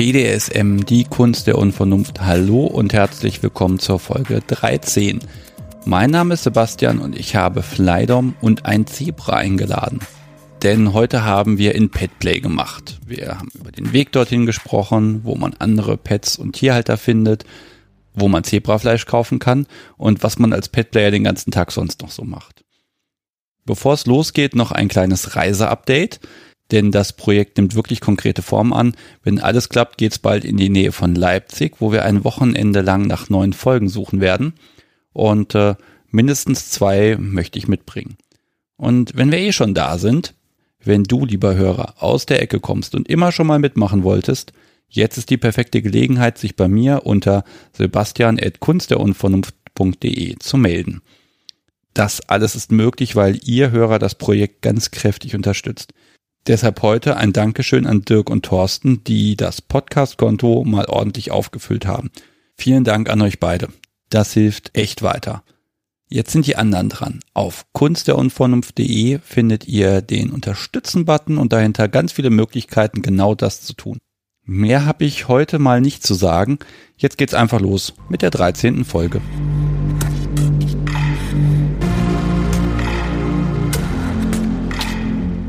BDSM, die Kunst der Unvernunft. Hallo und herzlich willkommen zur Folge 13. Mein Name ist Sebastian und ich habe Flydom und ein Zebra eingeladen. Denn heute haben wir in Petplay gemacht. Wir haben über den Weg dorthin gesprochen, wo man andere Pets und Tierhalter findet, wo man Zebrafleisch kaufen kann und was man als Petplayer den ganzen Tag sonst noch so macht. Bevor es losgeht, noch ein kleines Reiseupdate denn das Projekt nimmt wirklich konkrete Form an. Wenn alles klappt, geht's bald in die Nähe von Leipzig, wo wir ein Wochenende lang nach neuen Folgen suchen werden. Und äh, mindestens zwei möchte ich mitbringen. Und wenn wir eh schon da sind, wenn du, lieber Hörer, aus der Ecke kommst und immer schon mal mitmachen wolltest, jetzt ist die perfekte Gelegenheit, sich bei mir unter sebastian.kunstderunvernunft.de zu melden. Das alles ist möglich, weil ihr Hörer das Projekt ganz kräftig unterstützt. Deshalb heute ein Dankeschön an Dirk und Thorsten, die das Podcast-Konto mal ordentlich aufgefüllt haben. Vielen Dank an euch beide. Das hilft echt weiter. Jetzt sind die anderen dran. Auf kunstderunvernunft.de findet ihr den Unterstützen-Button und dahinter ganz viele Möglichkeiten, genau das zu tun. Mehr habe ich heute mal nicht zu sagen. Jetzt geht's einfach los mit der 13. Folge.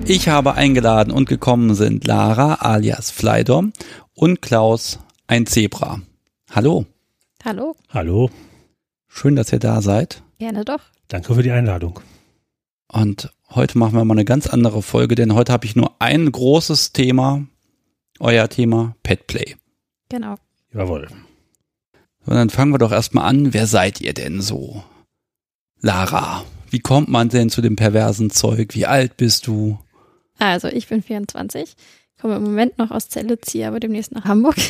Ich habe eingeladen und gekommen sind Lara alias Flydom und Klaus, ein Zebra. Hallo. Hallo. Hallo. Schön, dass ihr da seid. Gerne doch. Danke für die Einladung. Und heute machen wir mal eine ganz andere Folge, denn heute habe ich nur ein großes Thema, euer Thema Petplay. Genau. Jawohl. Und dann fangen wir doch erstmal an. Wer seid ihr denn so? Lara, wie kommt man denn zu dem perversen Zeug? Wie alt bist du? Also, ich bin 24, komme im Moment noch aus Celle, ziehe aber demnächst nach Hamburg.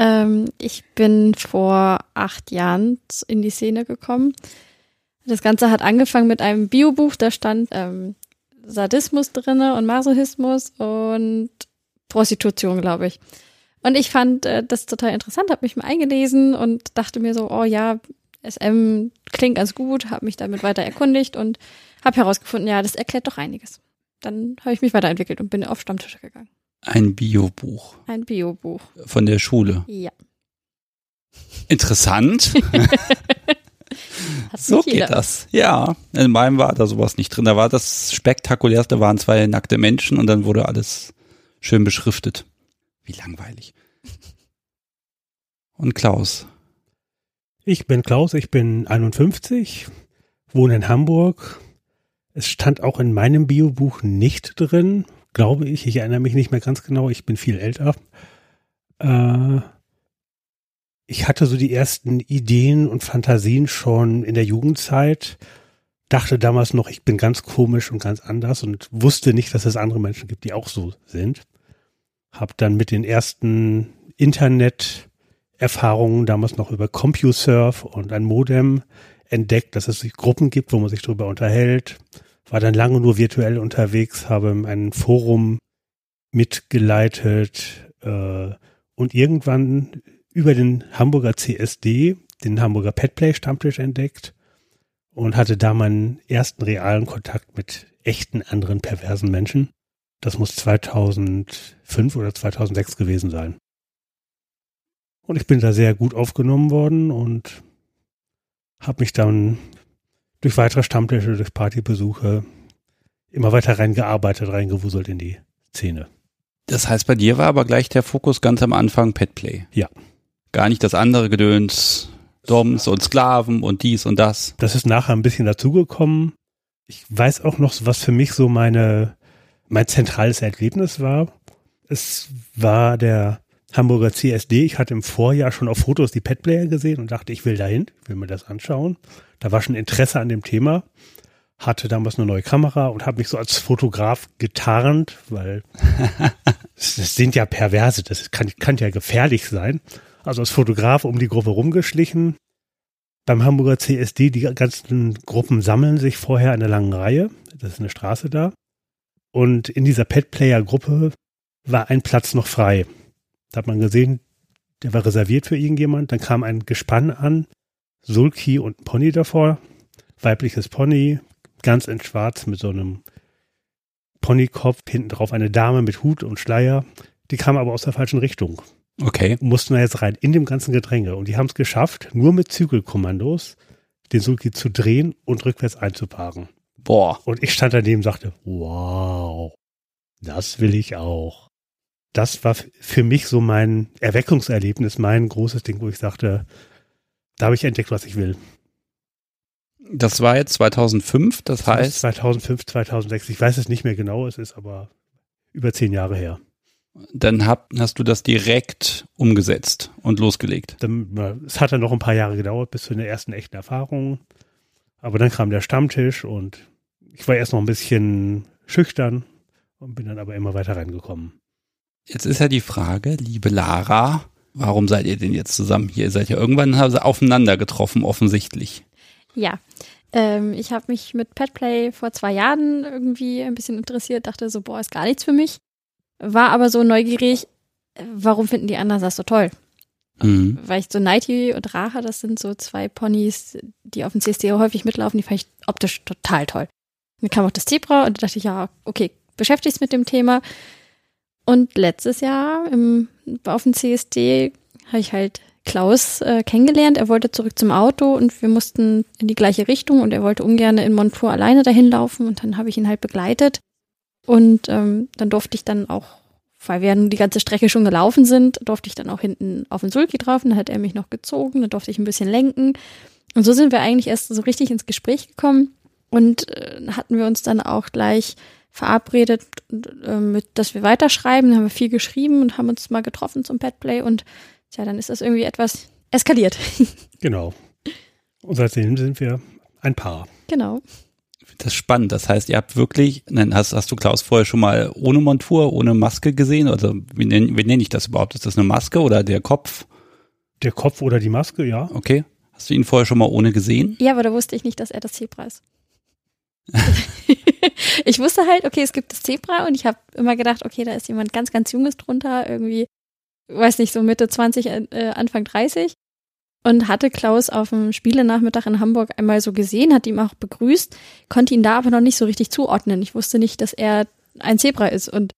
Ähm, ich bin vor acht Jahren in die Szene gekommen. Das Ganze hat angefangen mit einem Biobuch, da stand ähm, Sadismus drinne und Masochismus und Prostitution, glaube ich. Und ich fand äh, das total interessant, habe mich mal eingelesen und dachte mir so, oh ja, SM klingt ganz gut, habe mich damit weiter erkundigt und habe herausgefunden, ja, das erklärt doch einiges dann habe ich mich weiterentwickelt und bin auf Stammtische gegangen. Ein Biobuch. Ein Biobuch. Von der Schule. Ja. Interessant. so geht das. Ja, in meinem war da sowas nicht drin. Da war das spektakulärste, waren zwei nackte Menschen und dann wurde alles schön beschriftet. Wie langweilig. Und Klaus. Ich bin Klaus, ich bin 51, wohne in Hamburg, es stand auch in meinem Biobuch nicht drin, glaube ich. Ich erinnere mich nicht mehr ganz genau. Ich bin viel älter. Äh, ich hatte so die ersten Ideen und Fantasien schon in der Jugendzeit. Dachte damals noch, ich bin ganz komisch und ganz anders und wusste nicht, dass es andere Menschen gibt, die auch so sind. Hab dann mit den ersten Internet-Erfahrungen damals noch über CompuServe und ein Modem entdeckt, dass es Gruppen gibt, wo man sich darüber unterhält war dann lange nur virtuell unterwegs, habe ein Forum mitgeleitet äh, und irgendwann über den Hamburger CSD den Hamburger Petplay Stammtisch entdeckt und hatte da meinen ersten realen Kontakt mit echten anderen perversen Menschen. Das muss 2005 oder 2006 gewesen sein. Und ich bin da sehr gut aufgenommen worden und habe mich dann durch weitere Stammtische, durch Partybesuche immer weiter reingearbeitet, reingewuselt in die Szene. Das heißt, bei dir war aber gleich der Fokus ganz am Anfang Petplay. Ja. Gar nicht das andere Gedöns, Doms und Sklaven und dies und das. Das ist nachher ein bisschen dazugekommen. Ich weiß auch noch, was für mich so meine, mein zentrales Erlebnis war. Es war der Hamburger CSD. Ich hatte im Vorjahr schon auf Fotos die Petplayer gesehen und dachte, ich will dahin, ich will mir das anschauen. Da war schon Interesse an dem Thema. Hatte damals eine neue Kamera und habe mich so als Fotograf getarnt, weil das sind ja Perverse, das kann, kann ja gefährlich sein. Also als Fotograf um die Gruppe rumgeschlichen. Beim Hamburger CSD, die ganzen Gruppen sammeln sich vorher in einer langen Reihe. Das ist eine Straße da. Und in dieser Pet-Player-Gruppe war ein Platz noch frei. Da hat man gesehen, der war reserviert für irgendjemand. Dann kam ein Gespann an, Sulki und ein Pony davor. Weibliches Pony, ganz in schwarz mit so einem Ponykopf, hinten drauf eine Dame mit Hut und Schleier. Die kamen aber aus der falschen Richtung. Okay. Mussten da jetzt rein in dem ganzen Gedränge. Und die haben es geschafft, nur mit Zügelkommandos den Sulki zu drehen und rückwärts einzuparken. Boah. Und ich stand daneben und sagte, wow, das will ich auch. Das war für mich so mein Erweckungserlebnis, mein großes Ding, wo ich sagte, da habe ich entdeckt, was ich will. Das war jetzt 2005, das heißt. 2005, 2006, ich weiß es nicht mehr genau, es ist aber über zehn Jahre her. Dann hab, hast du das direkt umgesetzt und losgelegt. Dann, es hat dann noch ein paar Jahre gedauert bis zu den ersten echten Erfahrungen. Aber dann kam der Stammtisch und ich war erst noch ein bisschen schüchtern und bin dann aber immer weiter reingekommen. Jetzt ist ja die Frage, liebe Lara, warum seid ihr denn jetzt zusammen hier? Ihr seid ja irgendwann aufeinander getroffen, offensichtlich. Ja, ähm, ich habe mich mit Petplay vor zwei Jahren irgendwie ein bisschen interessiert, dachte so, boah, ist gar nichts für mich. War aber so neugierig, warum finden die anderen das so toll? Mhm. Weil ich so Nighty und Rache, das sind so zwei Ponys, die auf dem CSD häufig mitlaufen, die fand ich optisch total toll. Dann kam auch das Zebra und da dachte ich, ja, okay, beschäftigst mit dem Thema. Und letztes Jahr im, auf dem CSD habe ich halt Klaus äh, kennengelernt. Er wollte zurück zum Auto und wir mussten in die gleiche Richtung und er wollte ungern in Montour alleine dahin laufen und dann habe ich ihn halt begleitet. Und ähm, dann durfte ich dann auch, weil wir die ganze Strecke schon gelaufen sind, durfte ich dann auch hinten auf den Sulki drauf und dann hat er mich noch gezogen, dann durfte ich ein bisschen lenken. Und so sind wir eigentlich erst so richtig ins Gespräch gekommen und äh, hatten wir uns dann auch gleich verabredet, äh, mit, dass wir weiterschreiben. Dann haben wir viel geschrieben und haben uns mal getroffen zum Petplay und tja, dann ist das irgendwie etwas eskaliert. Genau. Und seitdem sind wir ein Paar. Genau. Das ist spannend. Das heißt, ihr habt wirklich, hast, hast du Klaus vorher schon mal ohne Montur, ohne Maske gesehen? Also wie nenne, wie nenne ich das überhaupt? Ist das eine Maske oder der Kopf? Der Kopf oder die Maske, ja. Okay. Hast du ihn vorher schon mal ohne gesehen? Ja, aber da wusste ich nicht, dass er das Zebra ist. ich wusste halt, okay, es gibt das Zebra und ich habe immer gedacht, okay, da ist jemand ganz, ganz Junges drunter, irgendwie, weiß nicht, so Mitte 20, äh, Anfang 30. Und hatte Klaus auf dem Spielenachmittag in Hamburg einmal so gesehen, hat ihm auch begrüßt, konnte ihn da aber noch nicht so richtig zuordnen. Ich wusste nicht, dass er ein Zebra ist und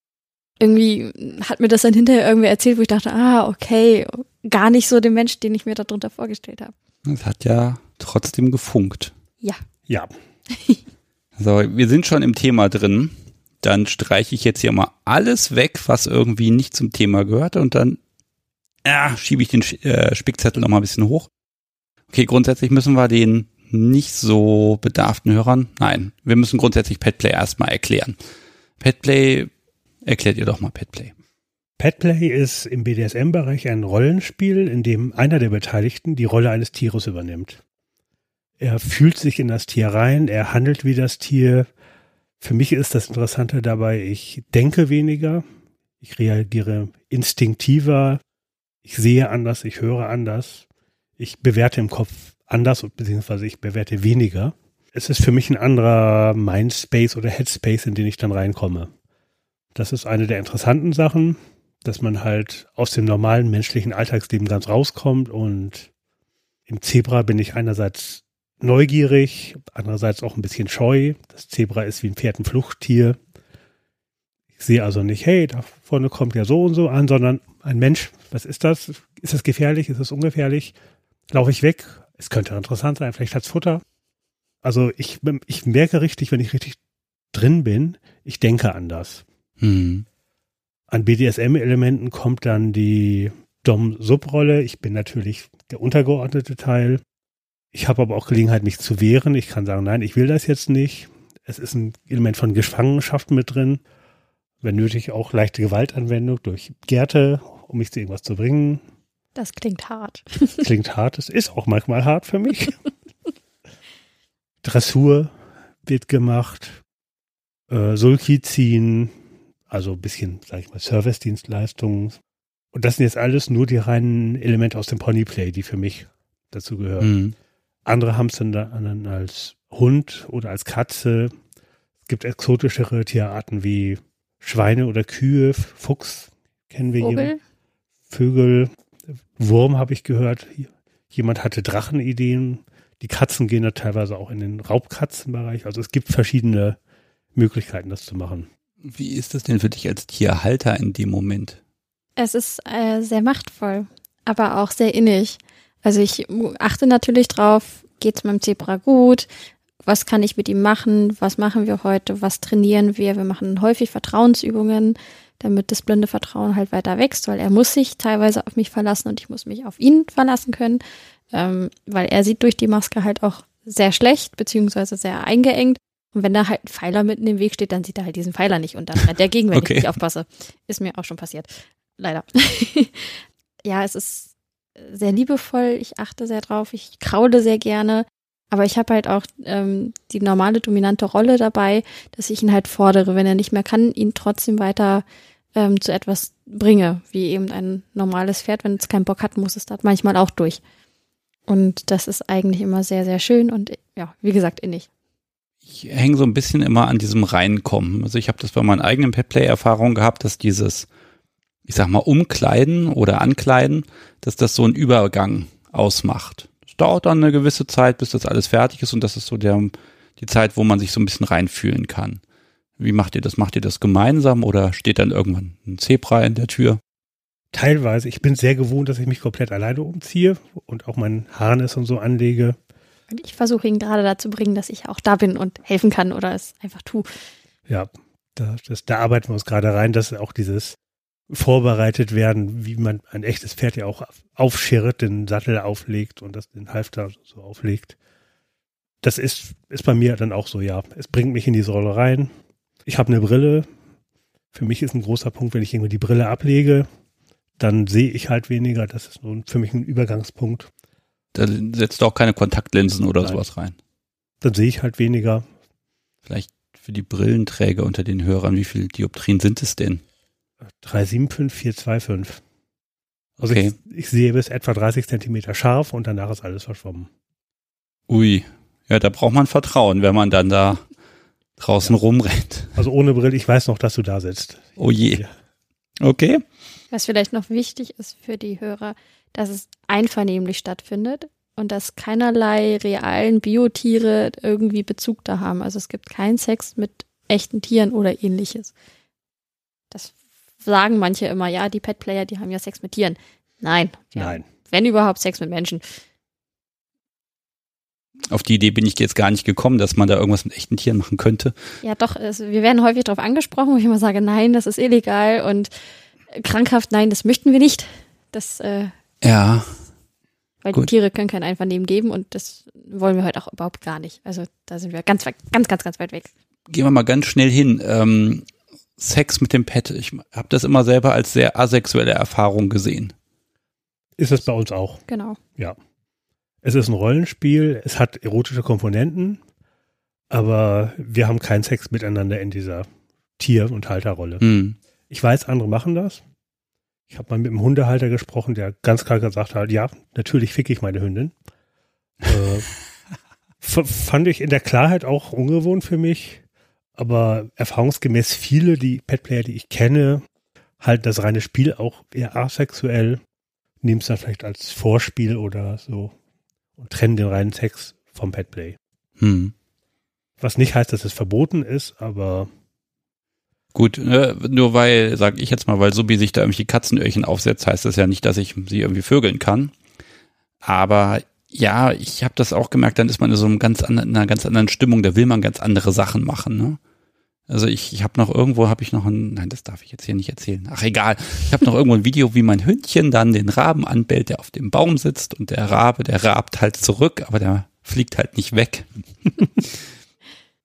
irgendwie hat mir das dann hinterher irgendwie erzählt, wo ich dachte, ah, okay, gar nicht so den Mensch, den ich mir darunter vorgestellt habe. Es hat ja trotzdem gefunkt. Ja. Ja. So, wir sind schon im Thema drin. Dann streiche ich jetzt hier mal alles weg, was irgendwie nicht zum Thema gehört und dann ja, schiebe ich den äh, Spickzettel noch mal ein bisschen hoch. Okay, grundsätzlich müssen wir den nicht so bedarften Hörern, nein, wir müssen grundsätzlich Petplay erstmal erklären. Petplay, erklärt ihr doch mal Petplay. Petplay ist im BDSM-Bereich ein Rollenspiel, in dem einer der Beteiligten die Rolle eines Tieres übernimmt. Er fühlt sich in das Tier rein, er handelt wie das Tier. Für mich ist das Interessante dabei, ich denke weniger, ich reagiere instinktiver, ich sehe anders, ich höre anders, ich bewerte im Kopf anders, beziehungsweise ich bewerte weniger. Es ist für mich ein anderer Mindspace oder Headspace, in den ich dann reinkomme. Das ist eine der interessanten Sachen, dass man halt aus dem normalen menschlichen Alltagsleben ganz rauskommt und im Zebra bin ich einerseits neugierig, andererseits auch ein bisschen scheu. Das Zebra ist wie ein Pferd ein Fluchttier. Ich sehe also nicht, hey, da vorne kommt ja so und so an, sondern ein Mensch, was ist das? Ist es gefährlich? Ist es ungefährlich? Laufe ich weg? Es könnte interessant sein, vielleicht hat's Futter. Also ich, ich merke richtig, wenn ich richtig drin bin, ich denke anders. Mhm. An BDSM-Elementen kommt dann die Dom-Sub-Rolle. Ich bin natürlich der untergeordnete Teil. Ich habe aber auch Gelegenheit, mich zu wehren. Ich kann sagen, nein, ich will das jetzt nicht. Es ist ein Element von Gefangenschaft mit drin. Wenn nötig auch leichte Gewaltanwendung durch Gärte, um mich zu irgendwas zu bringen. Das klingt hart. Klingt hart. Es ist auch manchmal hart für mich. Dressur wird gemacht. Äh, Sulki ziehen. Also ein bisschen, sag ich mal, Service-Dienstleistungen. Und das sind jetzt alles nur die reinen Elemente aus dem Ponyplay, die für mich dazu gehören. Mhm. Andere haben es dann als Hund oder als Katze. Es gibt exotischere Tierarten wie Schweine oder Kühe, Fuchs kennen wir Vogel. hier. Vögel, Wurm habe ich gehört. Jemand hatte Drachenideen. Die Katzen gehen da teilweise auch in den Raubkatzenbereich. Also es gibt verschiedene Möglichkeiten, das zu machen. Wie ist das denn für dich als Tierhalter in dem Moment? Es ist äh, sehr machtvoll, aber auch sehr innig. Also ich achte natürlich drauf, geht's meinem Zebra gut? Was kann ich mit ihm machen? Was machen wir heute? Was trainieren wir? Wir machen häufig Vertrauensübungen, damit das blinde Vertrauen halt weiter wächst, weil er muss sich teilweise auf mich verlassen und ich muss mich auf ihn verlassen können, ähm, weil er sieht durch die Maske halt auch sehr schlecht, beziehungsweise sehr eingeengt. Und wenn da halt ein Pfeiler mitten im Weg steht, dann sieht er halt diesen Pfeiler nicht und dann rennt der gegen, wenn okay. ich nicht aufpasse. Ist mir auch schon passiert. Leider. ja, es ist sehr liebevoll. Ich achte sehr drauf. Ich kraule sehr gerne. Aber ich habe halt auch ähm, die normale dominante Rolle dabei, dass ich ihn halt fordere, wenn er nicht mehr kann, ihn trotzdem weiter ähm, zu etwas bringe, wie eben ein normales Pferd. Wenn es keinen Bock hat, muss es da manchmal auch durch. Und das ist eigentlich immer sehr, sehr schön und ja, wie gesagt, innig. Ich hänge so ein bisschen immer an diesem Reinkommen. Also ich habe das bei meinen eigenen Petplay-Erfahrungen gehabt, dass dieses, ich sag mal, Umkleiden oder Ankleiden, dass das so einen Übergang ausmacht. Es dauert dann eine gewisse Zeit, bis das alles fertig ist und das ist so der, die Zeit, wo man sich so ein bisschen reinfühlen kann. Wie macht ihr das? Macht ihr das gemeinsam oder steht dann irgendwann ein Zebra in der Tür? Teilweise. Ich bin sehr gewohnt, dass ich mich komplett alleine umziehe und auch mein Harness und so anlege. Und ich versuche ihn gerade dazu bringen, dass ich auch da bin und helfen kann oder es einfach tue. Ja, da, das, da arbeiten wir uns gerade rein, dass auch dieses vorbereitet werden, wie man ein echtes Pferd ja auch aufschirrt, den Sattel auflegt und das den Halfter so auflegt. Das ist, ist bei mir dann auch so, ja. Es bringt mich in diese Rolle rein. Ich habe eine Brille. Für mich ist ein großer Punkt, wenn ich irgendwie die Brille ablege, dann sehe ich halt weniger. Das ist nun für mich ein Übergangspunkt. Da setzt du auch keine Kontaktlinsen oder Nein. sowas rein. Dann sehe ich halt weniger. Vielleicht für die Brillenträger unter den Hörern, wie viele Dioptrien sind es denn? 375, 425. Also okay. ich, ich sehe bis etwa 30 Zentimeter scharf und danach ist alles verschwommen. Ui, ja, da braucht man Vertrauen, wenn man dann da draußen ja. rumrennt. Also ohne Brille, ich weiß noch, dass du da sitzt. Oh je. Okay. Was vielleicht noch wichtig ist für die Hörer, dass es einvernehmlich stattfindet und dass keinerlei realen Biotiere irgendwie Bezug da haben. Also es gibt keinen Sex mit echten Tieren oder ähnliches. Das sagen manche immer, ja, die Petplayer, die haben ja Sex mit Tieren. Nein. Nein. Wenn überhaupt Sex mit Menschen. Auf die Idee bin ich jetzt gar nicht gekommen, dass man da irgendwas mit echten Tieren machen könnte. Ja, doch, es, wir werden häufig darauf angesprochen, wo ich immer sage, nein, das ist illegal und krankhaft, nein, das möchten wir nicht. Das, äh, ja. Weil Gut. die Tiere können kein Einvernehmen geben und das wollen wir heute auch überhaupt gar nicht. Also da sind wir ganz, ganz, ganz, ganz weit weg. Gehen wir mal ganz schnell hin. Ähm, Sex mit dem Pet. Ich habe das immer selber als sehr asexuelle Erfahrung gesehen. Ist es bei uns auch. Genau. Ja. Es ist ein Rollenspiel, es hat erotische Komponenten, aber wir haben keinen Sex miteinander in dieser Tier- und Halterrolle. Hm. Ich weiß, andere machen das. Ich habe mal mit einem Hundehalter gesprochen, der ganz klar gesagt hat, ja, natürlich fick ich meine Hündin. äh, fand ich in der Klarheit auch ungewohnt für mich, aber erfahrungsgemäß viele, die Petplayer, die ich kenne, halten das reine Spiel auch eher asexuell, nehmen es dann vielleicht als Vorspiel oder so und trennen den reinen Sex vom Petplay. Hm. Was nicht heißt, dass es verboten ist, aber Gut, ne, nur weil, sag ich jetzt mal, weil Subi sich da irgendwie Katzenöhrchen aufsetzt, heißt das ja nicht, dass ich sie irgendwie vögeln kann. Aber ja, ich habe das auch gemerkt, dann ist man in so einem ganz anderen, in einer ganz anderen Stimmung, da will man ganz andere Sachen machen, ne? Also ich, ich habe noch irgendwo, habe ich noch ein, nein, das darf ich jetzt hier nicht erzählen. Ach egal, ich habe noch irgendwo ein Video, wie mein Hündchen dann den Raben anbellt, der auf dem Baum sitzt und der Rabe, der rabt halt zurück, aber der fliegt halt nicht weg.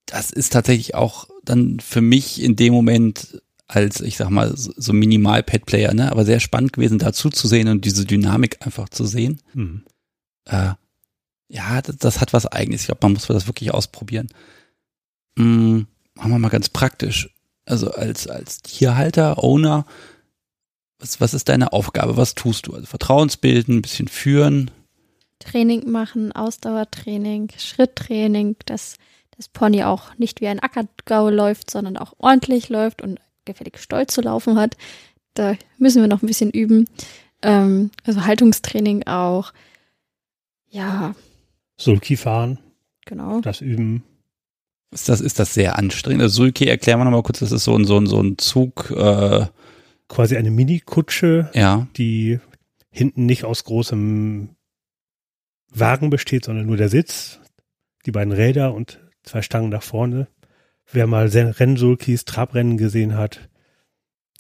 das ist tatsächlich auch dann für mich in dem Moment als, ich sag mal, so Minimal-Pad-Player, ne, aber sehr spannend gewesen, dazu zu sehen und diese Dynamik einfach zu sehen. Mhm. Äh, ja, das, das, hat was eigenes. Ich glaube, man muss das wirklich ausprobieren. Mhm, machen wir mal ganz praktisch. Also als, als Tierhalter, Owner, was, was ist deine Aufgabe? Was tust du? Also Vertrauensbilden, ein bisschen führen. Training machen, Ausdauertraining, Schritttraining, das das Pony auch nicht wie ein Ackergau läuft, sondern auch ordentlich läuft und gefällig stolz zu laufen hat. Da müssen wir noch ein bisschen üben. Ähm, also Haltungstraining auch. Ja. Sulki fahren. Genau. Das üben. Ist das, ist das sehr anstrengend? Also Sulki, erklären wir nochmal kurz, das ist so ein, so ein, so ein Zug, äh, quasi eine Mini-Kutsche, Ja. die hinten nicht aus großem Wagen besteht, sondern nur der Sitz, die beiden Räder und zwei Stangen nach vorne. Wer mal Rennsulkis, Trabrennen gesehen hat,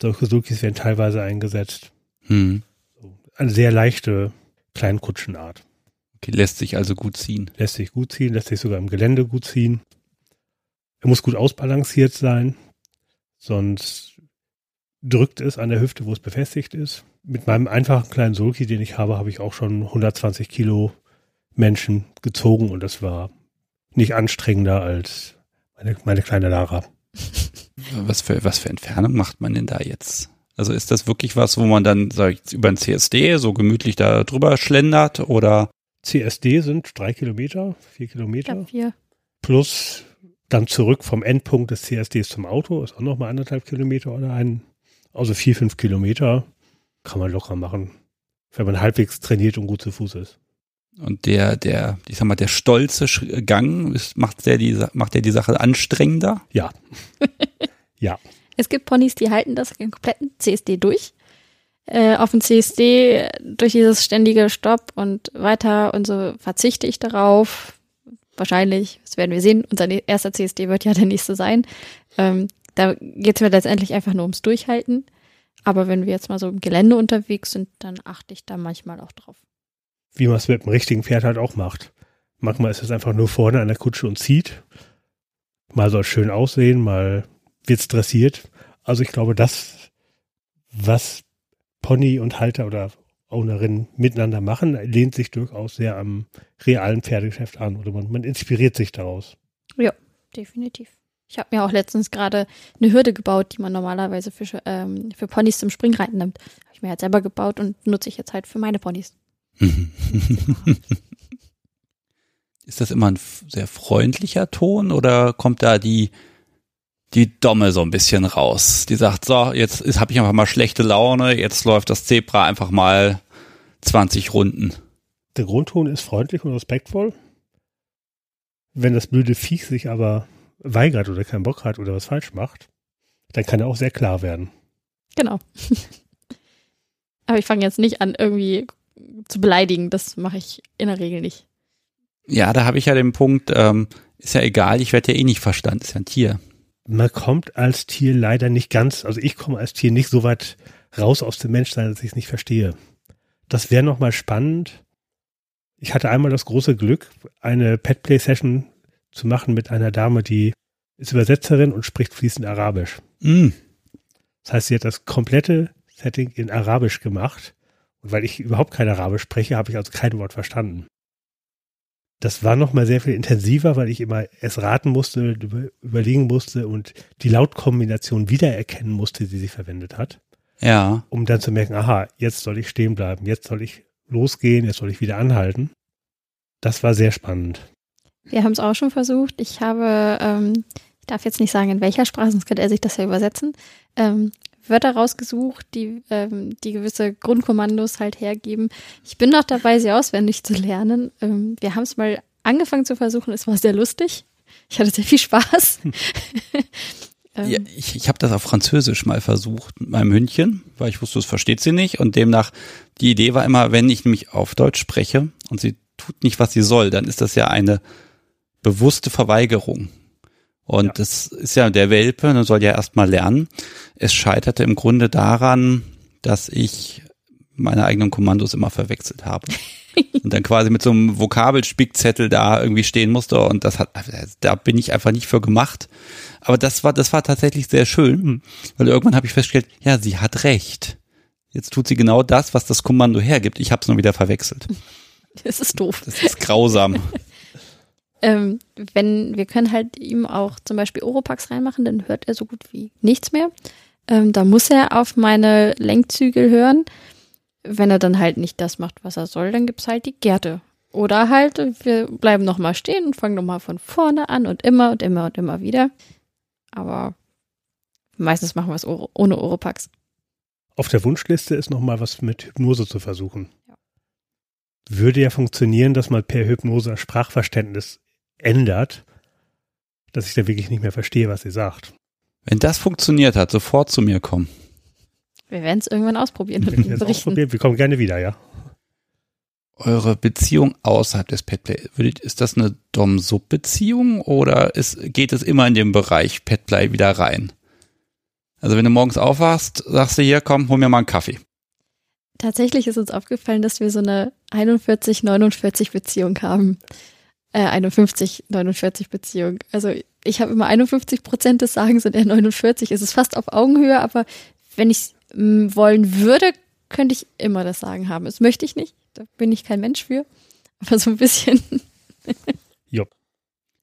solche Sulkis werden teilweise eingesetzt. Hm. Eine sehr leichte Kleinkutschenart. Okay, lässt sich also gut ziehen. Lässt sich gut ziehen, lässt sich sogar im Gelände gut ziehen. Er muss gut ausbalanciert sein, sonst drückt es an der Hüfte, wo es befestigt ist. Mit meinem einfachen kleinen Sulki, den ich habe, habe ich auch schon 120 Kilo Menschen gezogen und das war nicht anstrengender als meine, meine kleine Lara. Was für, was für Entfernung macht man denn da jetzt? Also ist das wirklich was, wo man dann, sag ich, über ein CSD so gemütlich da drüber schlendert oder? CSD sind drei Kilometer, vier Ich Kilometer. glaube vier. plus dann zurück vom Endpunkt des CSDs zum Auto ist auch nochmal anderthalb Kilometer oder ein, also vier, fünf Kilometer kann man locker machen, wenn man halbwegs trainiert und gut zu Fuß ist. Und der, der, ich sag mal, der stolze Gang, ist, macht der die, macht der die Sache anstrengender? Ja. ja. Es gibt Ponys, die halten das den kompletten CSD durch. Äh, auf dem CSD durch dieses ständige Stopp und weiter und so verzichte ich darauf. Wahrscheinlich, das werden wir sehen. Unser erster CSD wird ja der nächste sein. Ähm, da geht es mir letztendlich einfach nur ums Durchhalten. Aber wenn wir jetzt mal so im Gelände unterwegs sind, dann achte ich da manchmal auch drauf. Wie man es mit dem richtigen Pferd halt auch macht. Manchmal ist es einfach nur vorne an der Kutsche und zieht. Mal soll es schön aussehen, mal wird es dressiert. Also ich glaube, das, was Pony und Halter oder Ownerin miteinander machen, lehnt sich durchaus sehr am realen Pferdegeschäft an oder man, man inspiriert sich daraus. Definitiv. Ich habe mir auch letztens gerade eine Hürde gebaut, die man normalerweise für, ähm, für Ponys zum Springreiten nimmt. Habe ich mir halt selber gebaut und nutze ich jetzt halt für meine Ponys. ist das immer ein sehr freundlicher Ton oder kommt da die, die Domme so ein bisschen raus? Die sagt, so, jetzt habe ich einfach mal schlechte Laune, jetzt läuft das Zebra einfach mal 20 Runden. Der Grundton ist freundlich und respektvoll. Wenn das blöde Viech sich aber weigert oder keinen Bock hat oder was falsch macht, dann kann er auch sehr klar werden. Genau. Aber ich fange jetzt nicht an, irgendwie zu beleidigen. Das mache ich in der Regel nicht. Ja, da habe ich ja den Punkt, ähm, ist ja egal, ich werde ja eh nicht verstanden, ist ja ein Tier. Man kommt als Tier leider nicht ganz, also ich komme als Tier nicht so weit raus aus dem Menschsein, dass ich es nicht verstehe. Das wäre nochmal spannend. Ich hatte einmal das große Glück, eine Petplay-Session zu machen mit einer Dame, die ist Übersetzerin und spricht fließend Arabisch. Mm. Das heißt, sie hat das komplette Setting in Arabisch gemacht. Und weil ich überhaupt kein Arabisch spreche, habe ich also kein Wort verstanden. Das war nochmal sehr viel intensiver, weil ich immer es raten musste, über, überlegen musste und die Lautkombination wiedererkennen musste, die sie verwendet hat, Ja, um dann zu merken, aha, jetzt soll ich stehen bleiben, jetzt soll ich losgehen, jetzt soll ich wieder anhalten. Das war sehr spannend. Wir haben es auch schon versucht. Ich habe, ähm, ich darf jetzt nicht sagen, in welcher Sprache, sonst könnte er sich das ja übersetzen, ähm, Wörter rausgesucht, die, ähm, die gewisse Grundkommandos halt hergeben. Ich bin noch dabei, sie auswendig zu lernen. Ähm, wir haben es mal angefangen zu versuchen, es war sehr lustig. Ich hatte sehr viel Spaß. ähm, ja ich, ich habe das auf Französisch mal versucht mit meinem Hündchen, weil ich wusste, es versteht sie nicht und demnach, die Idee war immer, wenn ich nämlich auf Deutsch spreche und sie tut nicht, was sie soll, dann ist das ja eine bewusste Verweigerung. Und Ja. das ist ja der Welpe, ne, soll ja erstmal lernen. Es scheiterte im Grunde daran, dass ich meine eigenen Kommandos immer verwechselt habe. und dann quasi mit so einem Vokabelspickzettel da irgendwie stehen musste und das hat, da bin ich einfach nicht für gemacht. Aber das war, das war tatsächlich sehr schön, Mhm. weil irgendwann habe ich festgestellt, ja, sie hat recht. Jetzt tut sie genau das, was das Kommando hergibt. Ich habe es nur wieder verwechselt. das ist doof. Das ist grausam. Ähm, wenn wir können halt ihm auch zum Beispiel Oropax reinmachen, dann hört er so gut wie nichts mehr. Ähm, da muss er auf meine Lenkzügel hören. Wenn er dann halt nicht das macht, was er soll, dann gibt's halt die Gerte. Oder halt, wir bleiben nochmal stehen und fangen nochmal von vorne an und immer und immer und immer wieder. Aber meistens machen wir es ohne Oropax. Auf der Wunschliste ist nochmal was mit Hypnose zu versuchen. Ja. Würde ja funktionieren, dass man per Hypnose Sprachverständnis ändert, dass ich da wirklich nicht mehr verstehe, was sie sagt. Wenn das funktioniert hat, sofort zu mir kommen. Wir werden es irgendwann ausprobieren Wir werden es ausprobieren. Wir kommen gerne wieder, ja. Eure Beziehung außerhalb des Petplay, ist das eine Dom-Sub-Beziehung oder ist, geht es immer in den Bereich Petplay wieder rein? Also wenn du morgens aufwachst, sagst du hier, komm, hol mir mal einen Kaffee. Tatsächlich ist uns aufgefallen, dass wir so eine 41-49 Beziehung haben. Äh, 51-49 Beziehung. Also ich habe immer 51 Prozent des Sagens und er 49. Es ist fast auf Augenhöhe, aber wenn ich es wollen würde, könnte ich immer das Sagen haben. Das möchte ich nicht. Da bin ich kein Mensch für. Aber so ein bisschen.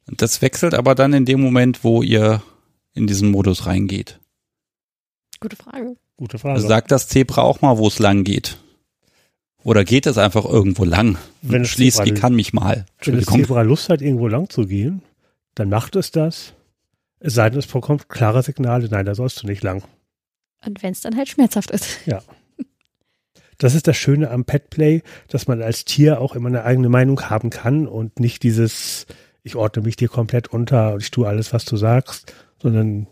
Und das wechselt aber dann in dem Moment, wo ihr in diesen Modus reingeht. Gute Frage. Gute Frage. Also sagt das Zebra auch mal, wo es lang geht. Oder geht es einfach irgendwo lang? Wenn Schließlich Zebra- kann mich mal. Wenn das. Zebra Lust hat, irgendwo lang zu gehen, dann macht es das. Es sei denn, es bekommt klare Signale, nein, da sollst du nicht lang. Und wenn es dann halt schmerzhaft ist. Das ist das Schöne am Petplay, dass man als Tier auch immer eine eigene Meinung haben kann und nicht dieses, ich ordne mich dir komplett unter und ich tue alles, was du sagst, sondern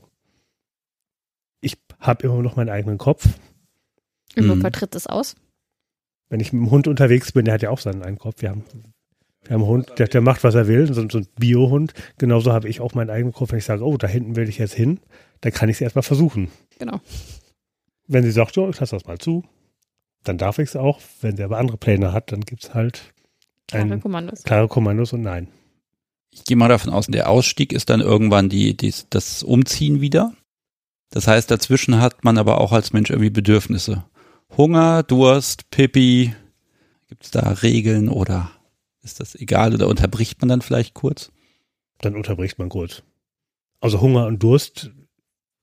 ich habe immer noch meinen eigenen Kopf. Im Mhm. Notfall tritt es aus. Wenn ich mit dem Hund unterwegs bin, der hat ja auch seinen eigenen Kopf. Wir haben, wir haben einen Hund, der, der macht, was er will, so, so ein Bio-Hund. Genauso habe ich auch meinen eigenen Kopf. Wenn ich sage, oh, da hinten will ich jetzt hin, dann kann ich es erstmal versuchen. Genau. Wenn sie sagt, oh, ich lasse das mal zu, dann darf ich es auch. Wenn sie aber andere Pläne hat, dann gibt es halt Klare Kommandos. klare Kommandos und Nein. Ich gehe mal davon aus, der Ausstieg ist dann irgendwann die, die, das Umziehen wieder. Das heißt, dazwischen hat man aber auch als Mensch irgendwie Bedürfnisse. Hunger, Durst, Pipi. Gibt es da Regeln oder ist das egal oder unterbricht man dann vielleicht kurz? Dann unterbricht man kurz. Also Hunger und Durst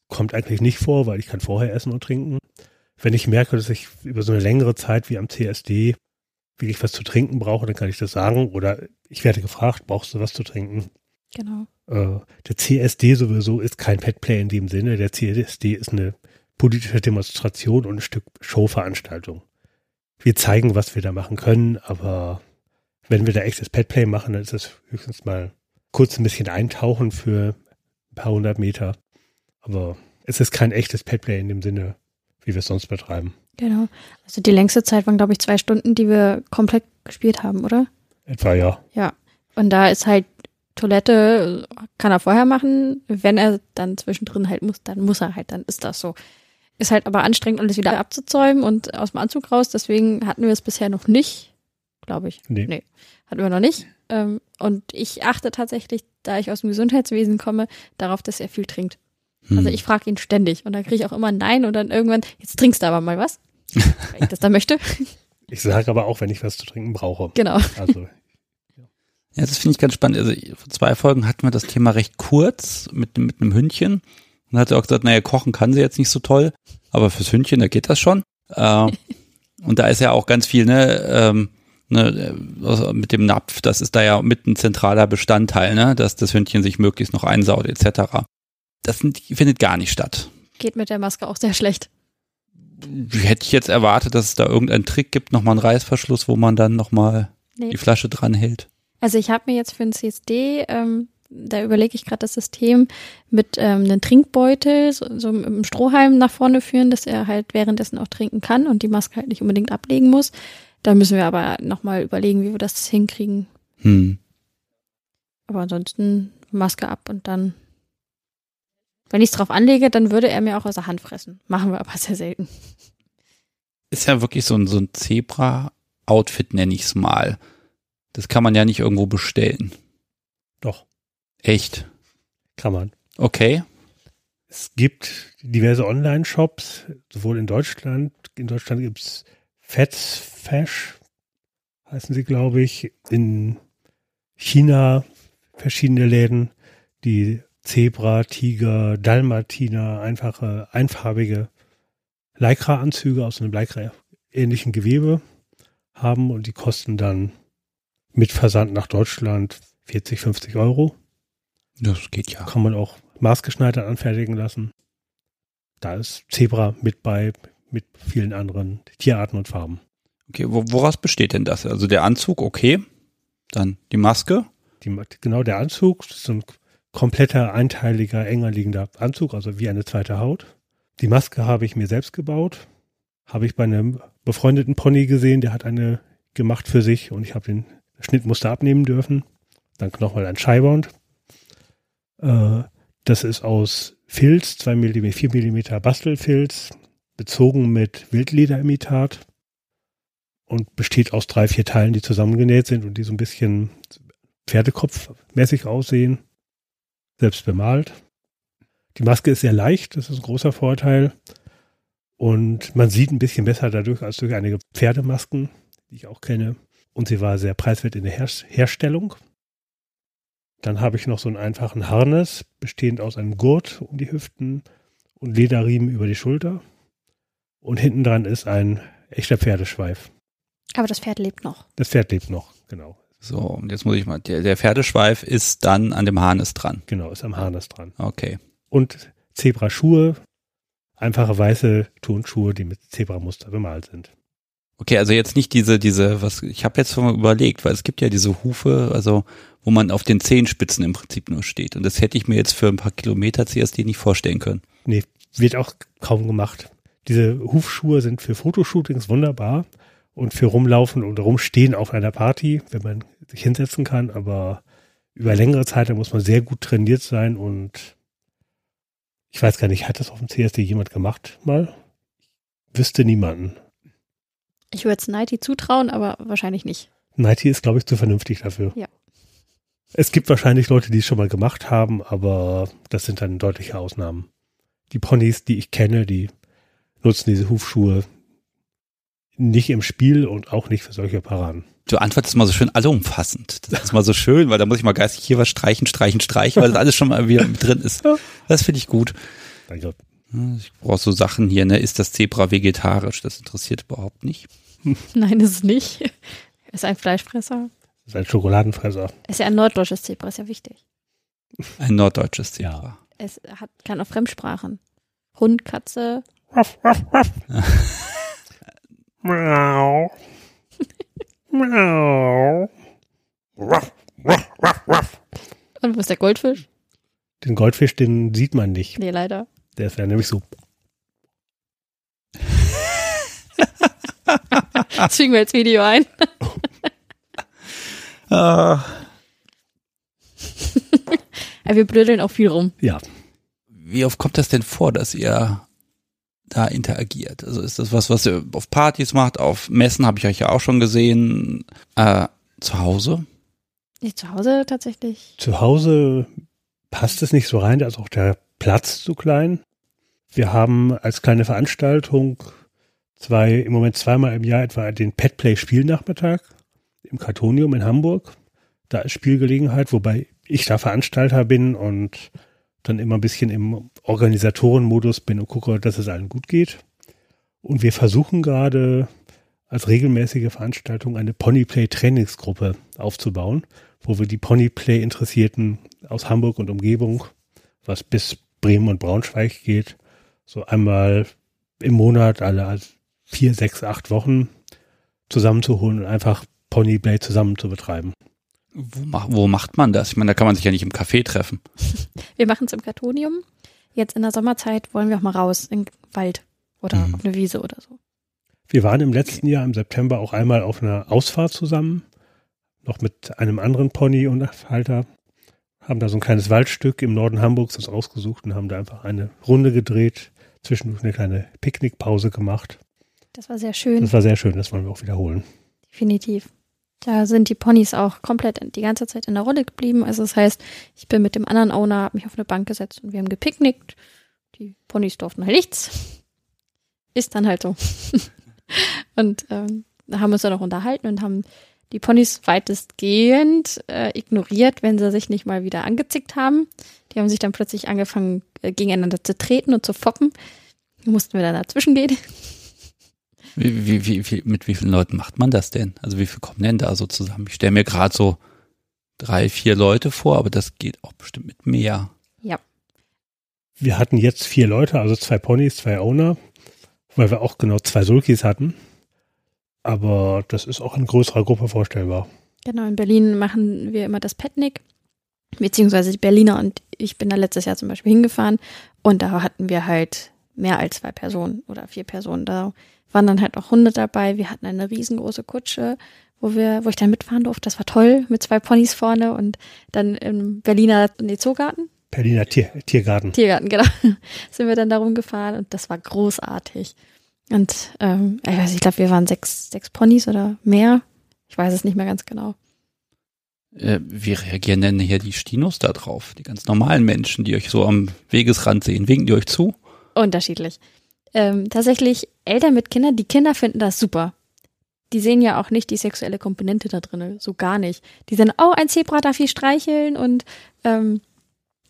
kommt eigentlich nicht vor, weil ich kann vorher essen und trinken. Wenn ich merke, dass ich über so eine längere Zeit wie am CSD wirklich was zu trinken brauche, dann kann ich das sagen. Oder ich werde gefragt, brauchst du was zu trinken? Genau. Äh, der CSD sowieso ist kein Petplay in dem Sinne. Der CSD ist eine politische Demonstration und ein Stück Showveranstaltung. Wir zeigen, was wir da machen können, aber wenn wir da echtes Petplay machen, dann ist es höchstens mal kurz ein bisschen eintauchen für ein paar hundert Meter. Aber es ist kein echtes Petplay in dem Sinne, wie wir es sonst betreiben. Genau. Also die längste Zeit waren, glaube ich, zwei Stunden, die wir komplett gespielt haben, oder? Etwa ja. Ja. Und da ist halt Toilette, kann er vorher machen. Wenn er dann zwischendrin halt muss, dann muss er halt, dann ist das so. Ist halt aber anstrengend, alles wieder abzuzäumen und aus dem Anzug raus. Deswegen hatten wir es bisher noch nicht, glaube ich. Nee. Nee, hatten wir noch nicht. Ähm, und ich achte tatsächlich, da ich aus dem Gesundheitswesen komme, darauf, dass er viel trinkt. Hm. Also ich frage ihn ständig und dann kriege ich auch immer ein Nein und dann irgendwann, jetzt trinkst du aber mal was. Weil ich das dann möchte. Ich sage aber auch, wenn ich was zu trinken brauche. Genau. Also Ja, das finde ich ganz spannend. Also vor zwei Folgen hatten wir das Thema recht kurz mit, mit einem Hündchen. Und dann hat sie auch gesagt, naja, kochen kann sie jetzt nicht so toll, aber fürs Hündchen, da geht das schon. Äh, und da ist ja auch ganz viel, ne, ähm, ne, also mit dem Napf, das ist da ja mit ein zentraler Bestandteil, ne, dass das Hündchen sich möglichst noch einsaut, etc. Das findet gar nicht statt. Geht mit der Maske auch sehr schlecht. Hätte ich jetzt erwartet, dass es da irgendeinen Trick gibt, nochmal einen Reißverschluss, wo man dann nochmal Nee. die Flasche dran hält. Also ich habe mir jetzt für ein CSD, ähm, da überlege ich gerade das System mit ähm, einem Trinkbeutel, so, so im Strohhalm nach vorne führen, dass er halt währenddessen auch trinken kann und die Maske halt nicht unbedingt ablegen muss. Da müssen wir aber nochmal überlegen, wie wir das hinkriegen. Hm. Aber ansonsten Maske ab und dann, wenn ich es drauf anlege, dann würde er mir auch aus der Hand fressen. Machen wir aber sehr selten. ist ja wirklich so ein, so ein Zebra-Outfit, nenne ich es mal. Das kann man ja nicht irgendwo bestellen. doch, Echt? kann man. Okay. Es gibt diverse Online-Shops, sowohl in Deutschland, in Deutschland gibt es Fats Fash, heißen sie, glaube ich, in China verschiedene Läden, die Zebra, Tiger, Dalmatiner, einfache, einfarbige Lycra-Anzüge aus einem Lycra-ähnlichen Gewebe haben und die kosten dann mit Versand nach Deutschland 40, 50 Euro Das geht ja. kann man auch maßgeschneidert anfertigen lassen. Da ist Zebra mit bei, mit vielen anderen Tierarten und Farben. Okay, wo, woraus besteht denn das? Also der Anzug, okay. Dann die Maske. Die, genau der Anzug, das ist ein kompletter, einteiliger, enger liegender Anzug, also wie eine zweite Haut. Die Maske habe ich mir selbst gebaut. habe ich bei einem befreundeten Pony gesehen, der hat eine gemacht für sich und ich habe den Schnittmuster abnehmen dürfen. Dann nochmal ein Shybound. Äh, das ist aus Filz, 2 mm, 4 mm Bastelfilz, bezogen mit Wildlederimitat und besteht aus drei, vier Teilen, die zusammengenäht sind und die so ein bisschen Pferdekopfmäßig aussehen. Selbst bemalt. Die Maske ist sehr leicht, das ist ein großer Vorteil. Und man sieht ein bisschen besser dadurch als durch einige Pferdemasken, die ich auch kenne. Und sie war sehr preiswert in der Her Herstellung. Dann habe ich noch so einen einfachen Harness, bestehend aus einem Gurt um die Hüften und Lederriemen über die Schulter. Und hinten dran ist ein echter Pferdeschweif. Aber das Pferd lebt noch. Das Pferd lebt noch, genau. So, und jetzt muss ich mal, der, der Pferdeschweif ist dann an dem Harness dran. Genau, ist am Harness dran. Okay. Und Zebraschuhe, einfache weiße Turnschuhe, die mit Zebramuster bemalt sind. Okay, also jetzt nicht diese, diese, was, ich habe jetzt schon mal überlegt, weil es gibt ja diese Hufe, also wo man auf den Zehenspitzen im Prinzip nur steht. Und das hätte ich mir jetzt für ein paar Kilometer CSD nicht vorstellen können. Nee, wird auch kaum gemacht. Diese Hufschuhe sind für Fotoshootings wunderbar und für rumlaufen und rumstehen auf einer Party, wenn man sich hinsetzen kann, aber über längere Zeit, da muss man sehr gut trainiert sein und ich weiß gar nicht, hat das auf dem CSD jemand gemacht mal? Ich wüsste niemanden. Ich würde es Nighty zutrauen, aber wahrscheinlich nicht. Nighty ist, glaube ich, zu vernünftig dafür. Ja. Es gibt wahrscheinlich Leute, die es schon mal gemacht haben, aber das sind dann deutliche Ausnahmen. Die Ponys, die ich kenne, die nutzen diese Hufschuhe nicht im Spiel und auch nicht für solche Paraden. Du antwortest mal so schön allumfassend. Das ist mal so schön, weil da muss ich mal geistig hier was streichen, streichen, streichen, weil das alles schon mal wieder mit drin ist. Das finde ich gut. Danke. Ich brauche so Sachen hier, ne? Ist das Zebra vegetarisch? Das interessiert überhaupt nicht. Nein, ist es nicht. Ist ein Fleischfresser. Ist ein Schokoladenfresser. Ist ja ein norddeutsches Zebra, ist ja wichtig. Ein norddeutsches Zebra. Es hat, kann auch Fremdsprachen. Hund, Katze. Miau. Miau. Und wo ist der Goldfisch? Den Goldfisch, den sieht man nicht. Nee, leider. Der ist ja nämlich so. Das fügen wir als Video ein. Ah. Wir blödeln auch viel rum. Ja. Wie oft kommt das denn vor, dass ihr da interagiert? Also ist das was, was ihr auf Partys macht? Auf Messen habe ich euch ja auch schon gesehen. Äh, zu Hause? Nee, zu Hause tatsächlich. Zu Hause passt es nicht so rein, da ist auch der Platz zu klein. Wir haben als kleine Veranstaltung zwei, im Moment zweimal im Jahr etwa den Petplay Spielnachmittag im Kartonium in Hamburg. Da ist Spielgelegenheit, wobei ich da Veranstalter bin und dann immer ein bisschen im Organisatorenmodus bin und gucke, dass es allen gut geht. Und wir versuchen gerade als regelmäßige Veranstaltung eine Ponyplay Trainingsgruppe aufzubauen, wo wir die Ponyplay Interessierten aus Hamburg und Umgebung, was bis Bremen und Braunschweig geht, so einmal im Monat alle vier, sechs, acht Wochen zusammenzuholen und einfach Ponyplay zusammen zu betreiben. Wo, mach, wo macht man das? Ich meine, da kann man sich ja nicht im Café treffen. Wir machen es im Kartonium. Jetzt in der Sommerzeit wollen wir auch mal raus in den Wald oder Mhm. auf eine Wiese oder so. Wir waren im letzten Jahr im September auch einmal auf einer Ausfahrt zusammen, noch mit einem anderen Pony und Halter, haben da so ein kleines Waldstück im Norden Hamburgs uns ausgesucht und haben da einfach eine Runde gedreht, zwischendurch eine kleine Picknickpause gemacht. Das war sehr schön. Das war sehr schön, das wollen wir auch wiederholen. Definitiv. Da sind die Ponys auch komplett die ganze Zeit in der Rolle geblieben. Also das heißt, ich bin mit dem anderen Owner, habe mich auf eine Bank gesetzt und wir haben gepicknickt. Die Ponys durften halt nichts. Ist dann halt so. und ähm, da haben wir uns dann noch unterhalten und haben die Ponys weitestgehend äh, ignoriert, wenn sie sich nicht mal wieder angezickt haben. Die haben sich dann plötzlich angefangen, äh, gegeneinander zu treten und zu foppen. Mussten wir dann dazwischen gehen. Wie, wie, wie, wie, mit wie vielen Leuten macht man das denn? Also wie viel kommen denn da so zusammen? Ich stelle mir gerade so drei, vier Leute vor, aber das geht auch bestimmt mit mehr. Wir hatten jetzt vier Leute, also zwei Ponys, zwei Owner, weil wir auch genau zwei Sulkis hatten. Aber das ist auch in größerer Gruppe vorstellbar. Genau, in Berlin machen wir immer das Petnik, beziehungsweise die Berliner und ich bin da letztes Jahr zum Beispiel hingefahren und da hatten wir halt mehr als zwei Personen oder vier Personen. Da waren dann halt auch Hunde dabei. Wir hatten eine riesengroße Kutsche, wo wir, wo ich dann mitfahren durfte. Das war toll, mit zwei Ponys vorne und dann im Berliner nee, Zoogarten. Berliner Tier, Tiergarten. Tiergarten, genau. Sind wir dann darum gefahren und das war großartig. Und ähm, ich weiß, ich glaube, wir waren sechs, sechs Ponys oder mehr. Ich weiß es nicht mehr ganz genau. Äh, wie reagieren denn hier die Stinos da drauf? Die ganz normalen Menschen, die euch so am Wegesrand sehen, winken die euch zu? Unterschiedlich. Ähm, tatsächlich Eltern mit Kindern, die Kinder finden das super. Die sehen ja auch nicht die sexuelle Komponente da drin, so gar nicht. Die sagen, oh, ein Zebra darf ich streicheln und ähm,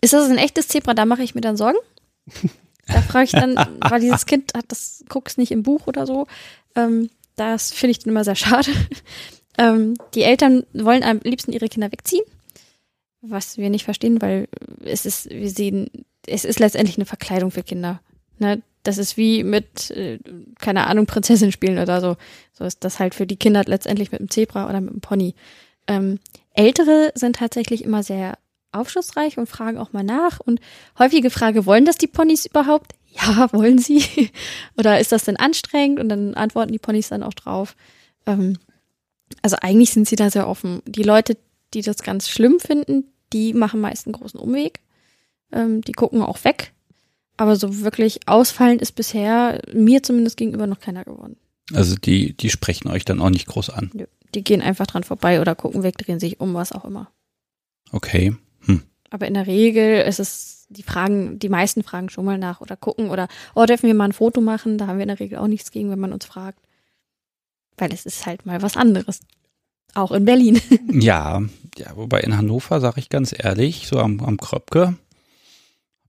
ist das ein echtes Zebra? Da mache ich mir dann Sorgen. Da frage ich dann, weil dieses Kind hat das, guckst nicht im Buch oder so. Ähm, das finde ich dann immer sehr schade. Ähm, die Eltern wollen am liebsten ihre Kinder wegziehen, was wir nicht verstehen, weil es ist, wir sehen, es ist letztendlich eine Verkleidung für Kinder. Ne? Das ist wie mit, äh, keine Ahnung, Prinzessin spielen oder so. So ist das halt für die Kinder letztendlich mit einem Zebra oder mit einem Pony. Ähm, Ältere sind tatsächlich immer sehr aufschlussreich und fragen auch mal nach. Und häufige Frage, wollen das die Ponys überhaupt? Ja, wollen sie? Oder ist das denn anstrengend? Und dann antworten die Ponys dann auch drauf. Ähm, also eigentlich sind sie da sehr offen. Die Leute, die das ganz schlimm finden, die machen meist einen großen Umweg. Ähm, die gucken auch weg. Aber so wirklich ausfallend ist bisher mir zumindest gegenüber noch keiner geworden. Also die, die sprechen euch dann auch nicht groß an. Die gehen einfach dran vorbei oder gucken weg, drehen sich um, was auch immer. Okay. Hm. Aber in der Regel ist es, die fragen, die meisten fragen schon mal nach oder gucken oder, oh, dürfen wir mal ein Foto machen? Da haben wir in der Regel auch nichts gegen, wenn man uns fragt. Weil es ist halt mal was anderes. Auch in Berlin. ja, ja, wobei in Hannover, sage ich ganz ehrlich, so am, am Kröpke,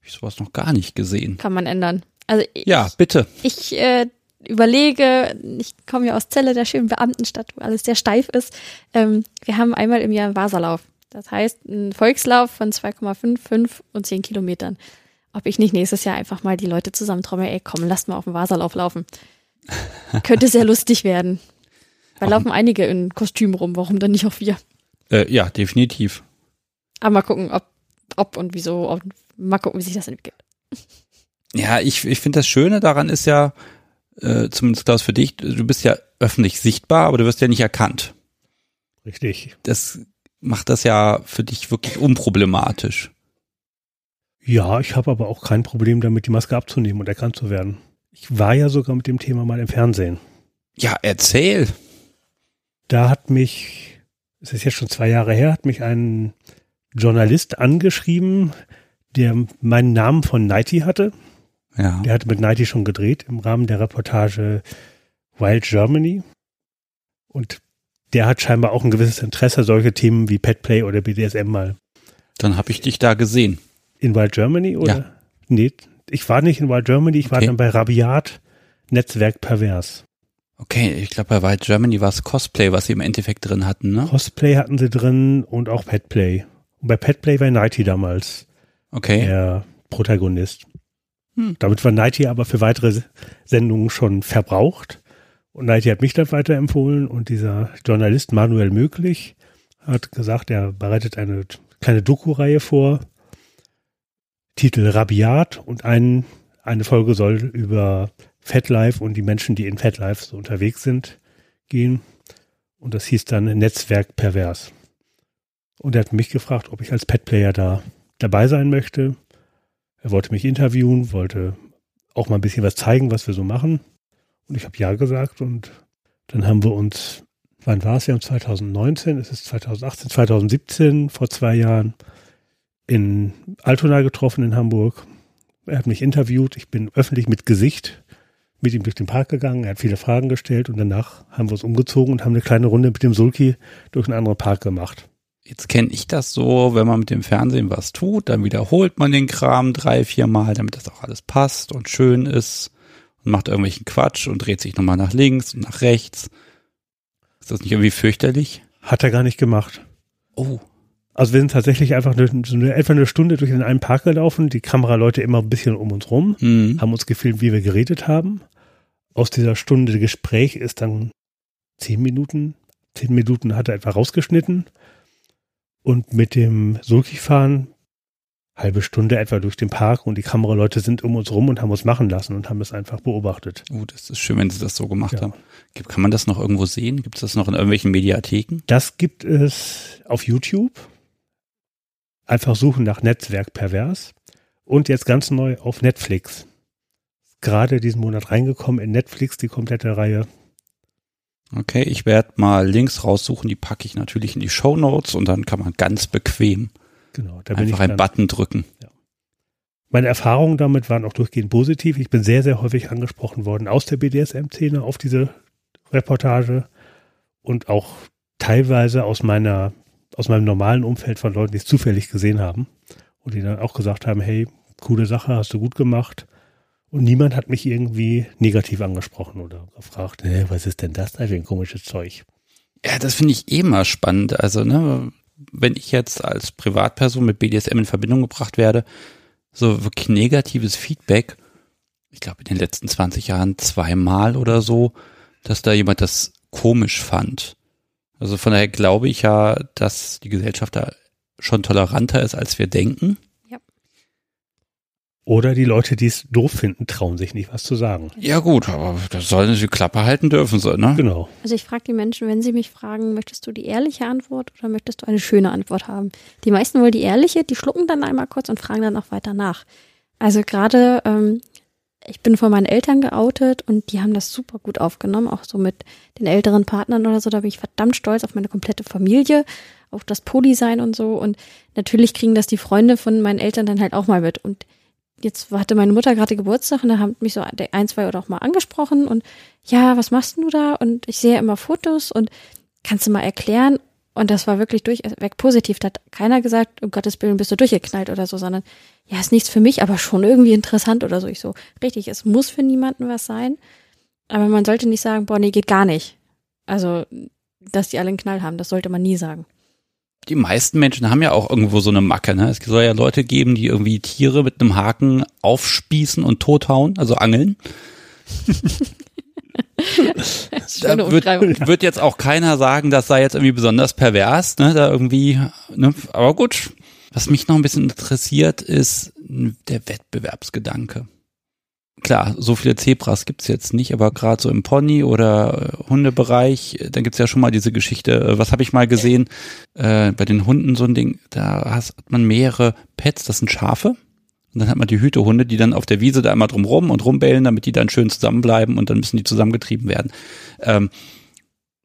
ich sowas noch gar nicht gesehen. Kann man ändern. Also ich, ja, bitte. Ich äh, überlege, ich komme ja aus Celle, der schönen Beamtenstadt, wo alles sehr steif ist. Ähm, wir haben einmal im Jahr einen Wasserlauf. Das heißt, ein Volkslauf von 2,5, 5 und 10 Kilometern. Ob ich nicht nächstes Jahr einfach mal die Leute zusammentrommel, ey, komm, lasst mal auf den Wasserlauf laufen. Könnte sehr lustig werden. Da laufen einige in Kostüm rum, warum dann nicht auch wir? Äh, ja, definitiv. Aber mal gucken, ob, ob und wieso, ob, mal gucken, wie sich das entwickelt. Ja, ich, ich finde das Schöne daran ist ja, äh, zumindest Klaus für dich, du bist ja öffentlich sichtbar, aber du wirst ja nicht erkannt. Richtig. Das macht das ja für dich wirklich unproblematisch. Ja, ich habe aber auch kein Problem damit, die Maske abzunehmen und erkannt zu werden. Ich war ja sogar mit dem Thema mal im Fernsehen. Ja, erzähl. Da hat mich, es ist jetzt schon zwei Jahre her, hat mich ein Journalist angeschrieben, der meinen Namen von Nighty hatte. Ja. Der hatte mit Nighty schon gedreht im Rahmen der Reportage Wild Germany. Und der hat scheinbar auch ein gewisses Interesse, solche Themen wie Petplay oder BDSM mal. Dann habe ich dich da gesehen. In Wild Germany oder? Ja. Nee, ich war nicht in Wild Germany, ich Okay. war dann bei Rabiat Netzwerk Pervers. Okay, ich glaube bei Wild Germany war es Cosplay, was sie im Endeffekt drin hatten, ne? Cosplay hatten sie drin und auch Petplay. Und bei Petplay war Nighty damals Okay. der Protagonist. Hm. Damit war Nighty aber für weitere Sendungen schon verbraucht. Und Nighty hat mich dann weiterempfohlen und dieser Journalist Manuel Möglich hat gesagt, er bereitet eine kleine Doku-Reihe vor. Titel Rabiat und ein, eine Folge soll über FatLife und die Menschen, die in FatLife so unterwegs sind, gehen. Und das hieß dann Netzwerk Pervers. Und er hat mich gefragt, ob ich als Petplayer da dabei sein möchte. Er wollte mich interviewen, wollte auch mal ein bisschen was zeigen, was wir so machen. Und ich habe ja gesagt und dann haben wir uns, wann war es ja, 2019, es ist 2018, 2017, vor zwei Jahren, in Altona getroffen in Hamburg. Er hat mich interviewt, ich bin öffentlich mit Gesicht mit ihm durch den Park gegangen, er hat viele Fragen gestellt und danach haben wir uns umgezogen und haben eine kleine Runde mit dem Sulki durch einen anderen Park gemacht. Jetzt kenne ich das so, wenn man mit dem Fernsehen was tut, dann wiederholt man den Kram drei, vier Mal, damit das auch alles passt und schön ist und macht irgendwelchen Quatsch und dreht sich nochmal nach links und nach rechts. Ist das nicht irgendwie fürchterlich? Hat er gar nicht gemacht. Oh, Also wir sind tatsächlich einfach eine, so eine, etwa eine Stunde durch den einen Park gelaufen, die Kameraleute immer ein bisschen um uns rum, hm. haben uns gefilmt, wie wir geredet haben. Aus dieser Stunde Gespräch ist dann zehn Minuten, zehn Minuten hat er etwa rausgeschnitten. Und mit dem Sulki-Fahren halbe Stunde etwa durch den Park und die Kameraleute sind um uns rum und haben uns machen lassen und haben es einfach beobachtet. Oh, das ist schön, wenn sie das so gemacht ja. haben. Kann man das noch irgendwo sehen? Gibt es das noch in irgendwelchen Mediatheken? Das gibt es auf YouTube. Einfach suchen nach Netzwerk pervers. Und jetzt ganz neu auf Netflix. Gerade diesen Monat reingekommen in Netflix, die komplette Reihe. Okay, ich werde mal Links raussuchen, die packe ich natürlich in die Show Notes und dann kann man ganz bequem genau, einfach einen Button drücken. Ja. Meine Erfahrungen damit waren auch durchgehend positiv. Ich bin sehr, sehr häufig angesprochen worden aus der BDSM-Szene auf diese Reportage und auch teilweise aus meiner, aus meinem normalen Umfeld von Leuten, die es zufällig gesehen haben und die dann auch gesagt haben, hey, coole Sache, hast du gut gemacht. Und niemand hat mich irgendwie negativ angesprochen oder gefragt, hey, was ist denn das da für ein komisches Zeug? Ja, das finde ich eh mal spannend. Also, ne, wenn ich jetzt als Privatperson mit BDSM in Verbindung gebracht werde, so wirklich negatives Feedback, ich glaube in den letzten 20 Jahren zweimal oder so, dass da jemand das komisch fand. Also von daher glaube ich ja, dass die Gesellschaft da schon toleranter ist, als wir denken. Oder die Leute, die es doof finden, trauen sich nicht, was zu sagen. Ja gut, aber das sollen sie die Klappe halten dürfen, so, ne? Genau. Also ich frage die Menschen, wenn sie mich fragen, möchtest du die ehrliche Antwort oder möchtest du eine schöne Antwort haben? Die meisten wollen die ehrliche, die schlucken dann einmal kurz und fragen dann auch weiter nach. Also gerade ähm, ich bin vor meinen Eltern geoutet und die haben das super gut aufgenommen, auch so mit den älteren Partnern oder so. Da bin ich verdammt stolz auf meine komplette Familie, auf das Poli sein und so. Und natürlich kriegen das die Freunde von meinen Eltern dann halt auch mal mit. Und jetzt hatte meine Mutter gerade Geburtstag und da haben mich so ein, zwei oder auch mal angesprochen und ja, was machst du da? Und ich sehe immer Fotos und kannst du mal erklären? Und das war wirklich durchweg positiv. Da hat keiner gesagt, um Gottes Willen bist du durchgeknallt oder so, sondern ja, ist nichts für mich, aber schon irgendwie interessant oder so. Ich so, richtig, es muss für niemanden was sein. Aber man sollte nicht sagen, boah, nee, geht gar nicht. Also, dass die alle einen Knall haben, das sollte man nie sagen. Die meisten Menschen haben ja auch irgendwo so eine Macke, ne? Es soll ja Leute geben, die irgendwie Tiere mit einem Haken aufspießen und tothauen, also angeln. da wird, wird, jetzt auch keiner sagen, das sei jetzt irgendwie besonders pervers, ne, da irgendwie, ne, aber gut. Was mich noch ein bisschen interessiert, ist der Wettbewerbsgedanke. Klar, so viele Zebras gibt's jetzt nicht, aber gerade so im Pony- oder Hundebereich, dann gibt's ja schon mal diese Geschichte, äh, was habe ich mal gesehen, äh, bei den Hunden so ein Ding, da hat man mehrere Pets, das sind Schafe, und dann hat man die Hütehunde, die dann auf der Wiese da immer drum rum und rumbellen, damit die dann schön zusammenbleiben und dann müssen die zusammengetrieben werden. Ähm,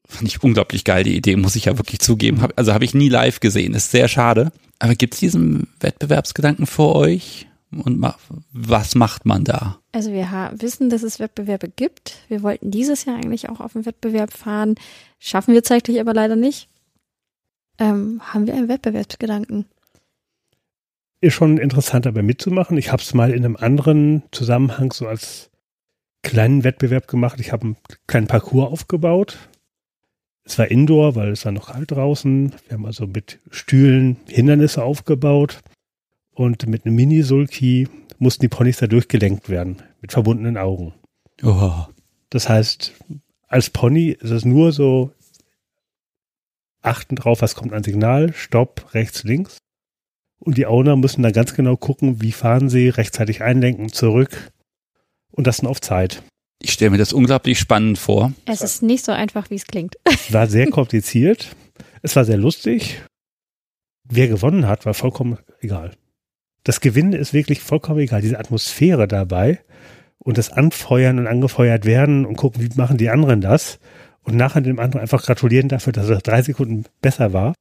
fand ich unglaublich geil, die Idee, muss ich ja wirklich zugeben. Hab, also habe ich nie live gesehen, ist sehr schade. Aber gibt's diesen Wettbewerbsgedanken für euch? Und ma was macht man da? Also wir wissen, dass es Wettbewerbe gibt. Wir wollten dieses Jahr eigentlich auch auf einen Wettbewerb fahren. Schaffen wir zeitlich aber leider nicht. Ähm, haben wir einen Wettbewerbsgedanken? ist schon interessant dabei mitzumachen. Ich habe es mal in einem anderen Zusammenhang so als kleinen Wettbewerb gemacht. Ich habe einen kleinen Parcours aufgebaut. Es war Indoor, weil es war noch kalt draußen. Wir haben also mit Stühlen Hindernisse aufgebaut und mit einem Mini-Sulki mussten die Ponys da durchgelenkt werden mit verbundenen Augen. Oh. Das heißt, als Pony ist es nur so achten drauf, was kommt an Signal, Stopp, rechts, links. Und die Owner müssen dann ganz genau gucken, wie fahren sie, rechtzeitig einlenken, zurück. Und das dann auf Zeit. Ich stelle mir das unglaublich spannend vor. Es ist nicht so einfach, wie es klingt. Es war sehr kompliziert. Es war sehr lustig. Wer gewonnen hat, war vollkommen egal. Das Gewinnen ist wirklich vollkommen egal. Diese Atmosphäre dabei und das Anfeuern und angefeuert werden und gucken, wie machen die anderen das und nachher dem anderen einfach gratulieren dafür, dass er drei Sekunden besser war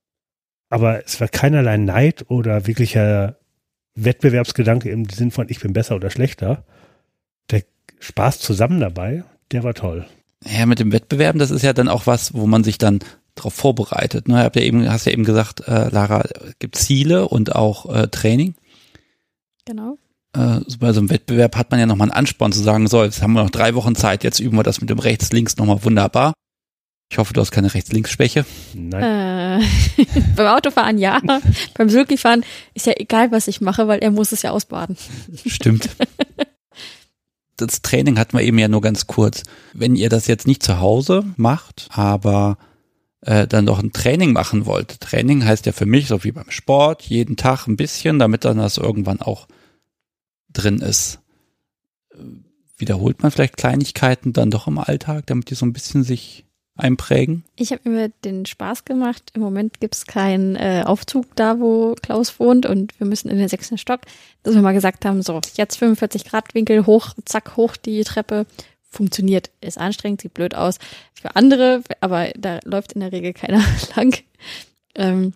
aber es war keinerlei Neid oder wirklicher Wettbewerbsgedanke im Sinn von ich bin besser oder schlechter. Der Spaß zusammen dabei, der war toll. Ja, mit dem Wettbewerben, das ist ja dann auch was, wo man sich dann darauf vorbereitet. Ne? Habt hast ja eben gesagt, äh, Lara, gibt Ziele und auch äh, Training. Genau. Äh, bei so einem Wettbewerb hat man ja nochmal einen Ansporn zu sagen, so, jetzt haben wir noch drei Wochen Zeit, jetzt üben wir das mit dem Rechts-Links nochmal wunderbar. Ich hoffe, du hast keine Rechts-Links-Schwäche. Nein. Äh, beim Autofahren ja. beim Sulki-Fahren ist ja egal, was ich mache, weil er muss es ja ausbaden. Stimmt. Das Training hatten wir eben ja nur ganz kurz. Wenn ihr das jetzt nicht zu Hause macht, aber äh, dann doch ein Training machen wollte. Training heißt ja für mich so wie beim Sport, jeden Tag ein bisschen, damit dann das irgendwann auch drin ist. Äh, wiederholt man vielleicht Kleinigkeiten dann doch im Alltag, damit die so ein bisschen sich einprägen? Ich habe mir den Spaß gemacht. Im Moment gibt's keinen äh, Aufzug da, wo Klaus wohnt und wir müssen in den sechsten Stock, dass wir mal gesagt haben, so, jetzt 45 Grad Winkel hoch, zack, hoch die Treppe. Funktioniert, ist anstrengend, sieht blöd aus für andere, aber da läuft in der Regel keiner lang. Ähm,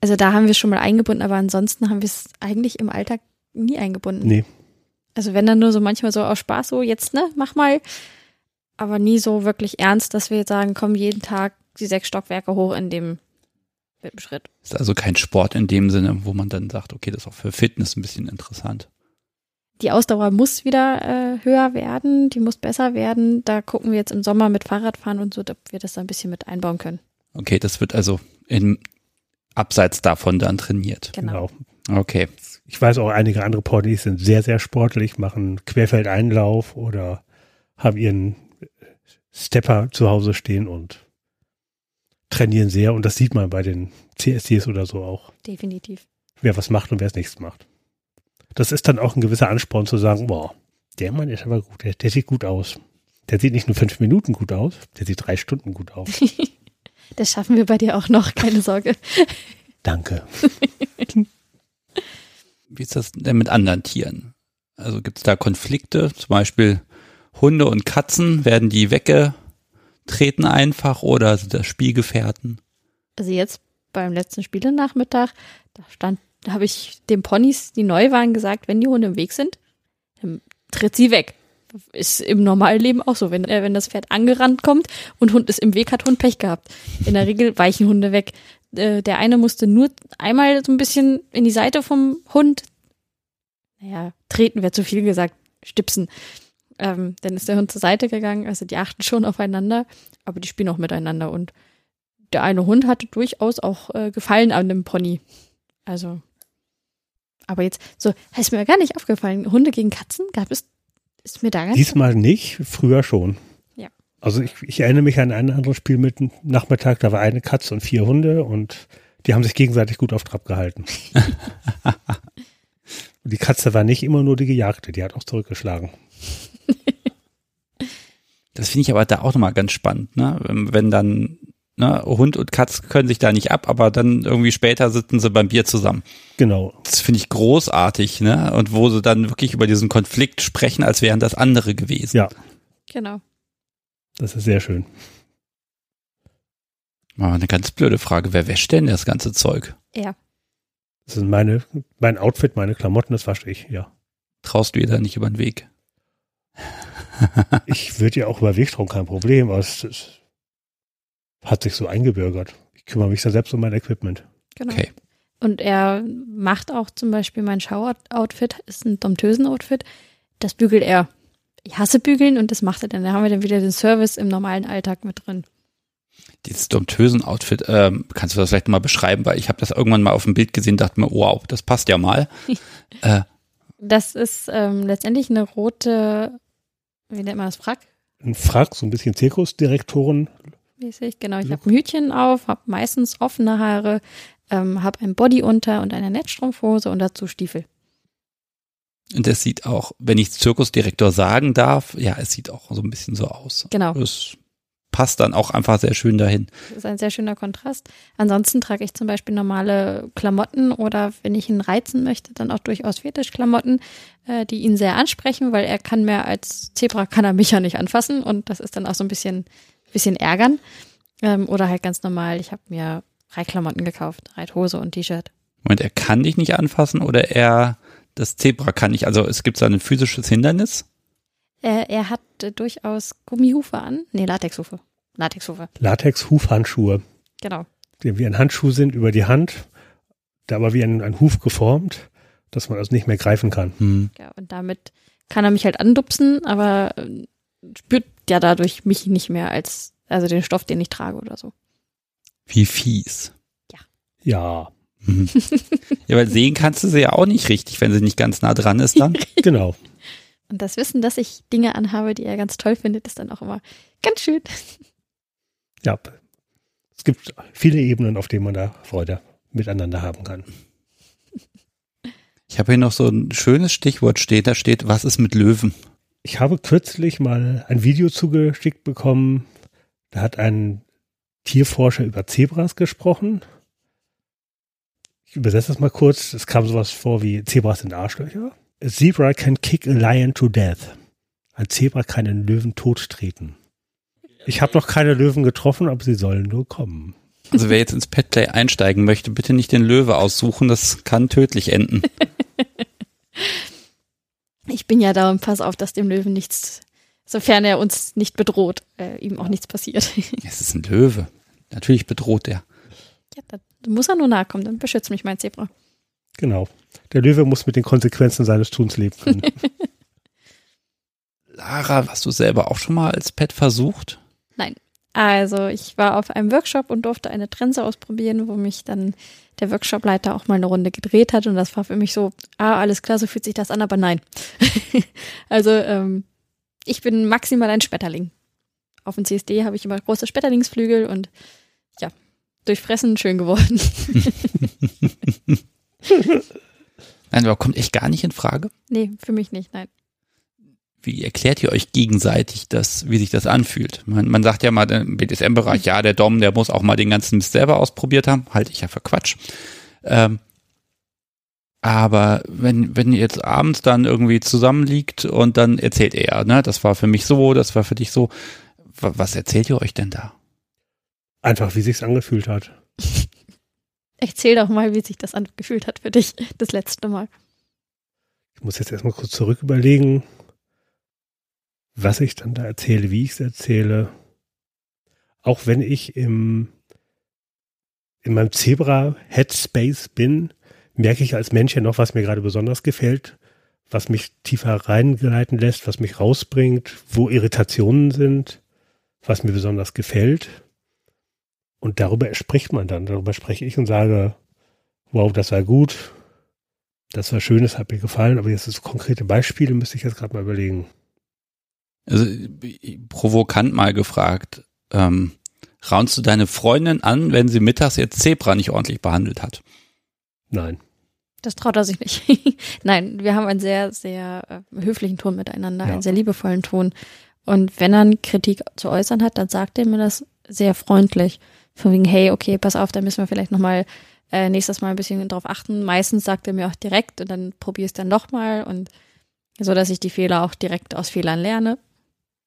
also da haben wir schon mal eingebunden, aber ansonsten haben wir es eigentlich im Alltag nie eingebunden. Nee. Also wenn dann nur so manchmal so aus Spaß so, jetzt, ne, mach mal, aber nie so wirklich ernst, dass wir jetzt sagen, komm jeden Tag die sechs Stockwerke hoch in dem Schritt. Ist also kein Sport in dem Sinne, wo man dann sagt, okay, das ist auch für Fitness ein bisschen interessant. Die Ausdauer muss wieder äh, höher werden, die muss besser werden. Da gucken wir jetzt im Sommer mit Fahrradfahren und so, ob wir das da ein bisschen mit einbauen können. Okay, das wird also in abseits davon dann trainiert. Genau. genau. Okay. Ich weiß auch, einige andere Ponys sind sehr, sehr sportlich, machen Querfeldeinlauf oder haben ihren Stepper zu Hause stehen und trainieren sehr. Und das sieht man bei den CSDs oder so auch. Definitiv. Wer was macht und wer es nichts macht. Das ist dann auch ein gewisser Ansporn zu sagen, boah, der Mann ist aber gut, der, der sieht gut aus. Der sieht nicht nur fünf Minuten gut aus, der sieht drei Stunden gut aus. das schaffen wir bei dir auch noch, keine Sorge. Danke. Wie ist das denn mit anderen Tieren? Also gibt es da Konflikte? Zum Beispiel Hunde und Katzen, werden die weggetreten einfach oder sind das Spielgefährten? Also jetzt beim letzten Spielenachmittag, da stand, da habe ich den Ponys, die neu waren, gesagt, wenn die Hunde im Weg sind, dann tritt sie weg. Ist im normalen Leben auch so. Wenn, äh, wenn das Pferd angerannt kommt und Hund ist im Weg, hat Hund Pech gehabt. In der Regel weichen Hunde weg. Äh, der eine musste nur einmal so ein bisschen in die Seite vom Hund, naja, treten wäre zu viel gesagt, stipsen. Ähm, dann ist der Hund zur Seite gegangen. Also die achten schon aufeinander, aber die spielen auch miteinander. Und der eine Hund hatte durchaus auch äh, Gefallen an dem Pony. Also, aber jetzt, so, ist mir gar nicht aufgefallen. Hunde gegen Katzen gab es, ist mir da ganz. Diesmal nicht, früher schon. Ja. Also ich, ich erinnere mich an ein anderes Spiel mit Nachmittag, da war eine Katze und vier Hunde und die haben sich gegenseitig gut auf Trab gehalten. und die Katze war nicht immer nur die Gejagte, die hat auch zurückgeschlagen. Das finde ich aber da auch nochmal ganz spannend, ne? Wenn dann ne, Hund und Katz können sich da nicht ab, aber dann irgendwie später sitzen sie beim Bier zusammen. Genau. Das finde ich großartig, ne? Und wo sie dann wirklich über diesen Konflikt sprechen, als wären das andere gewesen. Ja. Genau. Das ist sehr schön. Aber eine ganz blöde Frage, wer wäscht denn das ganze Zeug? Ja. Das sind meine, mein Outfit, meine Klamotten, das wasche ich, ja. Traust du ihr da nicht über den Weg? ich würde ja auch über Wegstrom kein Problem, aber es, es, hat sich so eingebürgert. Ich kümmere mich da selbst um mein Equipment. Genau. Okay. Und er macht auch zum Beispiel mein Schauoutfit, ist ein Domptösen-Outfit. Das bügelt er. Ich hasse bügeln und das macht er dann. Da haben wir dann wieder den Service im normalen Alltag mit drin. Dieses Domptösen-Outfit, ähm, kannst du das vielleicht mal beschreiben? Weil ich habe das irgendwann mal auf dem Bild gesehen, dachte mir, wow, das passt ja mal. äh, das ist ähm, letztendlich eine rote, wie nennt man das, Frack? Ein Frack, so ein bisschen Zirkusdirektoren. Mäßig, genau. Ich habe ein Hütchen auf, habe meistens offene Haare, ähm, habe ein Body unter und eine Netzstrumpfhose und dazu Stiefel. Und es sieht auch, wenn ich Zirkusdirektor sagen darf, ja, es sieht auch so ein bisschen so aus. Genau. Es passt dann auch einfach sehr schön dahin. Das ist ein sehr schöner Kontrast. Ansonsten trage ich zum Beispiel normale Klamotten oder wenn ich ihn reizen möchte, dann auch durchaus Fetischklamotten, äh, die ihn sehr ansprechen, weil er kann mehr als Zebra kann er mich ja nicht anfassen und das ist dann auch so ein bisschen, bisschen ärgern. Ähm, oder halt ganz normal, ich habe mir Reitklamotten gekauft, Reithose und T-Shirt. Moment, er kann dich nicht anfassen oder er, das Zebra kann nicht, also es gibt so ein physisches Hindernis? Er, er hat äh, durchaus Gummihufe an. Nee, Latexhufe. Latexhufe. Latex-Hufhandschuhe. Genau. Die wie ein Handschuh sind über die Hand, da aber wie ein, ein Huf geformt, dass man also nicht mehr greifen kann. Hm. Ja, und damit kann er mich halt andupsen, aber äh, spürt ja dadurch mich nicht mehr als, also den Stoff, den ich trage oder so. Wie fies. Ja. Ja. Mhm. ja, weil sehen kannst du sie ja auch nicht richtig, wenn sie nicht ganz nah dran ist dann. genau. Und das Wissen, dass ich Dinge anhabe, die er ganz toll findet, ist dann auch immer ganz schön. Ja. es gibt viele Ebenen, auf denen man da Freude miteinander haben kann. Ich habe hier noch so ein schönes Stichwort steht, da steht, was ist mit Löwen? Ich habe kürzlich mal ein Video zugeschickt bekommen, da hat ein Tierforscher über Zebras gesprochen. Ich übersetze das mal kurz. Es kam sowas vor wie Zebras sind Arschlöcher. A zebra can kick a lion to death. Ein Zebra kann einen Löwen tottreten. Ich habe noch keine Löwen getroffen, aber sie sollen nur kommen. Also wer jetzt ins Petplay einsteigen möchte, bitte nicht den Löwe aussuchen, das kann tödlich enden. Ich bin ja da und pass auf, dass dem Löwen nichts, sofern er uns nicht bedroht, äh, ihm auch nichts passiert. Es ist ein Löwe. Natürlich bedroht er. Ja, da muss er nur nahe kommen, dann beschützt mich mein Zebra. Genau. Der Löwe muss mit den Konsequenzen seines Tuns leben können. Lara, hast du selber auch schon mal als Pet versucht? Nein. Also ich war auf einem Workshop und durfte eine Trense ausprobieren, wo mich dann der Workshopleiter auch mal eine Runde gedreht hat und das war für mich so, ah, alles klar, so fühlt sich das an, aber nein. also ähm, ich bin maximal ein Spetterling. Auf dem CSD habe ich immer große Spetterlingsflügel und ja, durch Fressen schön geworden. nein, aber kommt echt gar nicht in Frage? Nee, für mich nicht, nein wie erklärt ihr euch gegenseitig das, wie sich das anfühlt? Man, man sagt ja mal im BDSM-Bereich, ja, der Dom, der muss auch mal den ganzen Mist selber ausprobiert haben. Halte ich ja für Quatsch. Ähm, aber wenn, wenn ihr jetzt abends dann irgendwie zusammenliegt und dann erzählt er, ne, das war für mich so, das war für dich so. Was erzählt ihr euch denn da? Einfach, wie sich's angefühlt hat. Erzähl doch mal, wie sich das angefühlt hat für dich, das letzte Mal. Ich muss jetzt erstmal kurz zurück überlegen, was ich dann da erzähle, wie ich es erzähle. Auch wenn ich im, in meinem Zebra-Headspace bin, merke ich als Mensch ja noch, was mir gerade besonders gefällt, was mich tiefer reingleiten lässt, was mich rausbringt, wo Irritationen sind, was mir besonders gefällt. Und darüber spricht man dann, darüber spreche ich und sage, wow, das war gut, das war schön, das hat mir gefallen, aber jetzt ist konkrete Beispiele, müsste ich jetzt gerade mal überlegen. Also provokant mal gefragt, ähm, raunst du deine Freundin an, wenn sie mittags ihr Zebra nicht ordentlich behandelt hat? Nein. Das traut er sich nicht. Nein, wir haben einen sehr, sehr äh, höflichen Ton miteinander, ja. einen sehr liebevollen Ton. Und wenn er Kritik zu äußern hat, dann sagt er mir das sehr freundlich. Von wegen, hey, okay, pass auf, da müssen wir vielleicht nochmal äh, nächstes Mal ein bisschen drauf achten. Meistens sagt er mir auch direkt und dann probier es dann nochmal und so, dass ich die Fehler auch direkt aus Fehlern lerne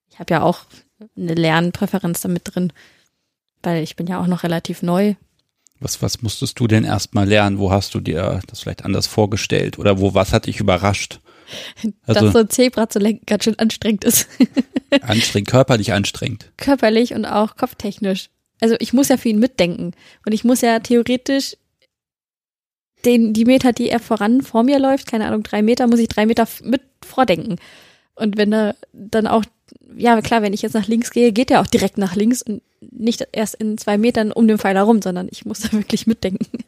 ich habe ja auch eine Lernpräferenz damit drin, weil ich bin ja auch noch relativ neu. Was, was musstest du denn erstmal lernen? Wo hast du dir das vielleicht anders vorgestellt? Oder wo, was hat dich überrascht? Also, Dass so ein Zebra zu lenken ganz schön anstrengend ist. anstrengend, körperlich anstrengend. Körperlich und auch kopftechnisch. Also ich muss ja für ihn mitdenken. Und ich muss ja theoretisch den, die Meter, die er voran vor mir läuft, keine Ahnung, drei Meter, muss ich drei Meter mit vordenken. Und wenn er dann auch ja klar, wenn ich jetzt nach links gehe, geht er auch direkt nach links und nicht erst in zwei Metern um den Pfeiler rum, sondern ich muss da wirklich mitdenken.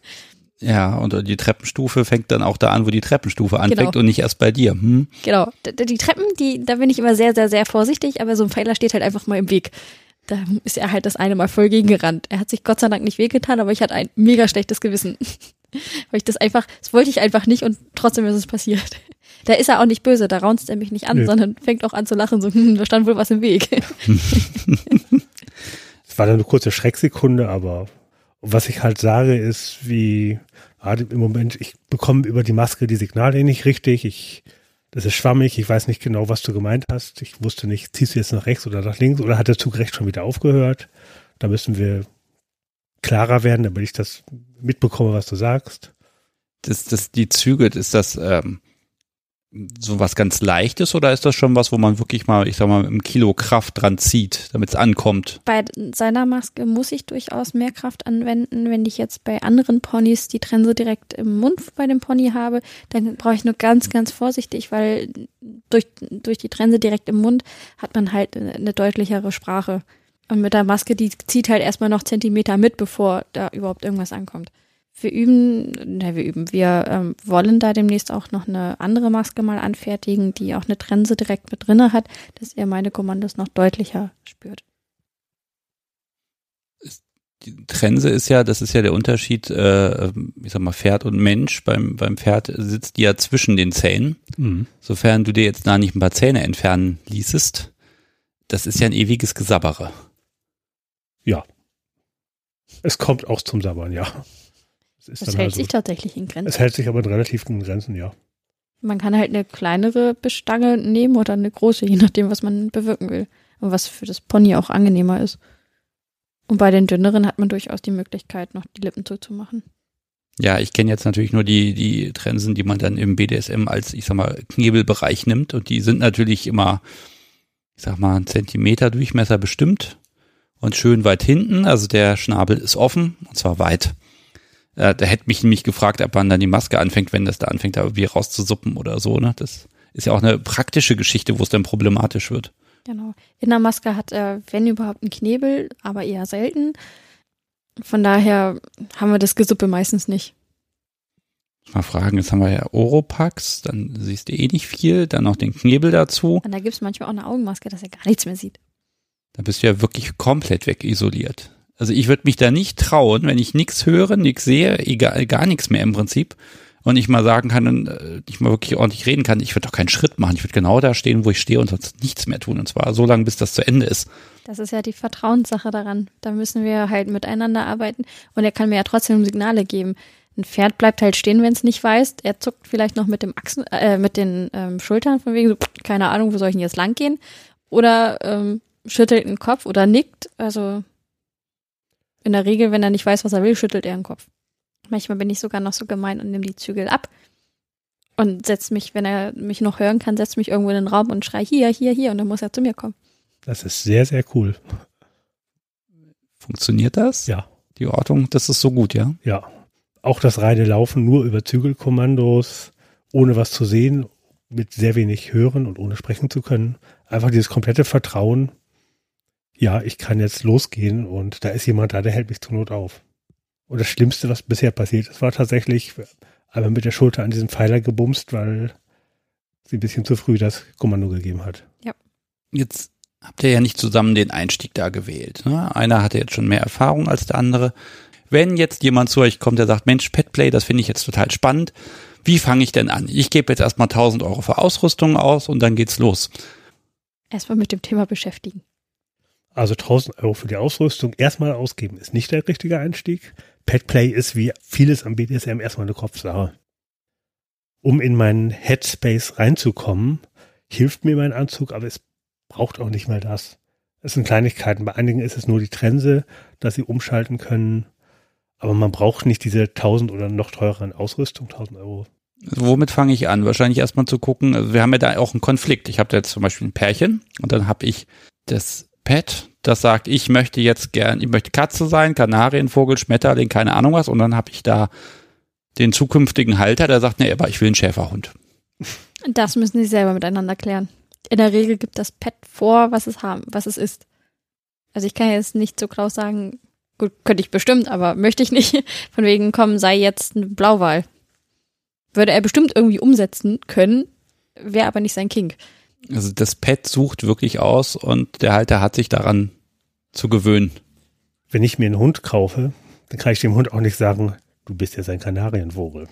Ja, und die Treppenstufe fängt dann auch da an, wo die Treppenstufe anfängt genau. und nicht erst bei dir. Hm? Genau. Die Treppen, die, da bin ich immer sehr, sehr, sehr vorsichtig, aber so ein Pfeiler steht halt einfach mal im Weg. Da ist er halt das eine Mal voll gegengerannt. Er hat sich Gott sei Dank nicht wehgetan, aber ich hatte ein mega schlechtes Gewissen. Weil ich das einfach, das wollte ich einfach nicht und trotzdem ist es passiert. Da ist er auch nicht böse, da raunzt er mich nicht an, nee. sondern fängt auch an zu lachen, so, hm, da stand wohl was im Weg. Es war dann eine kurze Schrecksekunde, aber was ich halt sage, ist, wie gerade im Moment, ich bekomme über die Maske die Signale nicht richtig. Ich, das ist schwammig, ich weiß nicht genau, was du gemeint hast. Ich wusste nicht, ziehst du jetzt nach rechts oder nach links oder hat der Zug rechts schon wieder aufgehört? Da müssen wir klarer werden, damit ich das mitbekomme, was du sagst. Das, das, die Züge, ist das ähm, so was ganz Leichtes oder ist das schon was, wo man wirklich mal, ich sag mal, im Kilo Kraft dran zieht, damit es ankommt? Bei seiner Maske muss ich durchaus mehr Kraft anwenden. Wenn ich jetzt bei anderen Ponys die Trense direkt im Mund bei dem Pony habe, dann brauche ich nur ganz, ganz vorsichtig, weil durch, durch die Trense direkt im Mund hat man halt eine deutlichere Sprache. Und mit der Maske, die zieht halt erstmal noch Zentimeter mit, bevor da überhaupt irgendwas ankommt. Wir üben, ne, wir üben, wir ähm, wollen da demnächst auch noch eine andere Maske mal anfertigen, die auch eine Trense direkt mit drinne hat, dass er meine Kommandos noch deutlicher spürt. die Trense ist ja, das ist ja der Unterschied, äh, ich sag mal, Pferd und Mensch. Beim, beim Pferd sitzt die ja zwischen den Zähnen. Mhm. Sofern du dir jetzt da nicht ein paar Zähne entfernen ließest, das ist ja ein ewiges Gesabbere. Ja. Es kommt auch zum Sabbern, ja. Es ist Das dann hält also, sich tatsächlich in Grenzen. es hält sich aber in relativ guten Grenzen, ja. Man kann halt eine kleinere Bestange nehmen oder eine große, je nachdem, was man bewirken will. Und was für das Pony auch angenehmer ist. Und bei den dünneren hat man durchaus die Möglichkeit, noch die Lippen zuzumachen. Ja, ich kenne jetzt natürlich nur die, die Trensen, die man dann im BDSM als, ich sag mal, Knebelbereich nimmt. Und die sind natürlich immer, ich sag mal, einen Zentimeter Durchmesser bestimmt und schön weit hinten. Also der Schnabel ist offen und zwar weit. Äh, da hätte mich nämlich gefragt, ab wann dann die Maske anfängt, wenn das da anfängt, da irgendwie rauszusuppen oder so. Ne? Das ist ja auch eine praktische Geschichte, wo es dann problematisch wird. Genau. In der Maske hat er, wenn überhaupt, einen Knebel, aber eher selten. Von daher haben wir das Gesuppe meistens nicht. Mal fragen, jetzt haben wir ja Oropax, dann siehst du eh nicht viel, dann noch den Knebel dazu. Und da gibt es manchmal auch eine Augenmaske, dass er gar nichts mehr sieht. Da bist du ja wirklich komplett wegisoliert. Also ich würde mich da nicht trauen, wenn ich nichts höre, nichts sehe, egal, gar nichts mehr im Prinzip. Und ich mal sagen kann und äh, nicht mal wirklich ordentlich reden kann, ich würde doch keinen Schritt machen. Ich würde genau da stehen, wo ich stehe und sonst nichts mehr tun. Und zwar so lange, bis das zu Ende ist. Das ist ja die Vertrauenssache daran. Da müssen wir halt miteinander arbeiten. Und er kann mir ja trotzdem Signale geben. Ein Pferd bleibt halt stehen, wenn es nicht weiß. Er zuckt vielleicht noch mit dem Achsen, äh, mit den ähm, Schultern von wegen so, keine Ahnung, wo soll ich denn jetzt lang gehen? Oder ähm, schüttelt den Kopf oder nickt. Also in der Regel, wenn er nicht weiß, was er will, schüttelt er den Kopf. Manchmal bin ich sogar noch so gemein und nehme die Zügel ab und setzt mich, wenn er mich noch hören kann, setzt mich irgendwo in den Raum und schrei hier, hier, hier und dann muss er zu mir kommen. Das ist sehr, sehr cool. Funktioniert das? Ja. Die Ortung, das ist so gut, ja? Ja. Auch das reine Laufen nur über Zügelkommandos, ohne was zu sehen, mit sehr wenig hören und ohne sprechen zu können. Einfach dieses komplette Vertrauen. Ja, ich kann jetzt losgehen und da ist jemand da, der hält mich zur Not auf. Und das Schlimmste, was bisher passiert ist, war tatsächlich einmal mit der Schulter an diesen Pfeiler gebumst, weil sie ein bisschen zu früh das Kommando gegeben hat. Jetzt habt ihr ja nicht zusammen den Einstieg da gewählt. Ne? Einer hatte jetzt schon mehr Erfahrung als der andere. Wenn jetzt jemand zu euch kommt, der sagt, Mensch, Petplay, das finde ich jetzt total spannend. Wie fange ich denn an? Ich gebe jetzt erstmal 1000 Euro für Ausrüstung aus und dann geht's los. Erstmal mit dem Thema beschäftigen. Also 1000 Euro für die Ausrüstung erstmal ausgeben ist nicht der richtige Einstieg. Petplay ist wie vieles am BDSM erstmal eine Kopfsache. Um in meinen Headspace reinzukommen, hilft mir mein Anzug, aber es braucht auch nicht mal das. Es sind Kleinigkeiten. Bei einigen ist es nur die Trense, dass sie umschalten können. Aber man braucht nicht diese 1000 oder noch teureren Ausrüstung, 1000 Euro. Also womit fange ich an? Wahrscheinlich erstmal zu gucken, also wir haben ja da auch einen Konflikt. Ich habe da jetzt zum Beispiel ein Pärchen und dann habe ich das Pet, das sagt, ich möchte jetzt gern, ich möchte Katze sein, Kanarienvogel, Schmetterling, keine Ahnung was. Und dann habe ich da den zukünftigen Halter, der sagt, nee, aber ich will einen Schäferhund. Das müssen sie selber miteinander klären. In der Regel gibt das Pet vor, was es haben, was es ist. Also ich kann jetzt nicht so kraus sagen, gut, könnte ich bestimmt, aber möchte ich nicht. Von wegen, komm, sei jetzt ein Blauwal. Würde er bestimmt irgendwie umsetzen können, wäre aber nicht sein King. Also das Pet sucht wirklich aus und der Halter hat sich daran zu gewöhnen. Wenn ich mir einen Hund kaufe, dann kann ich dem Hund auch nicht sagen, du bist jetzt ein Kanarienvogel.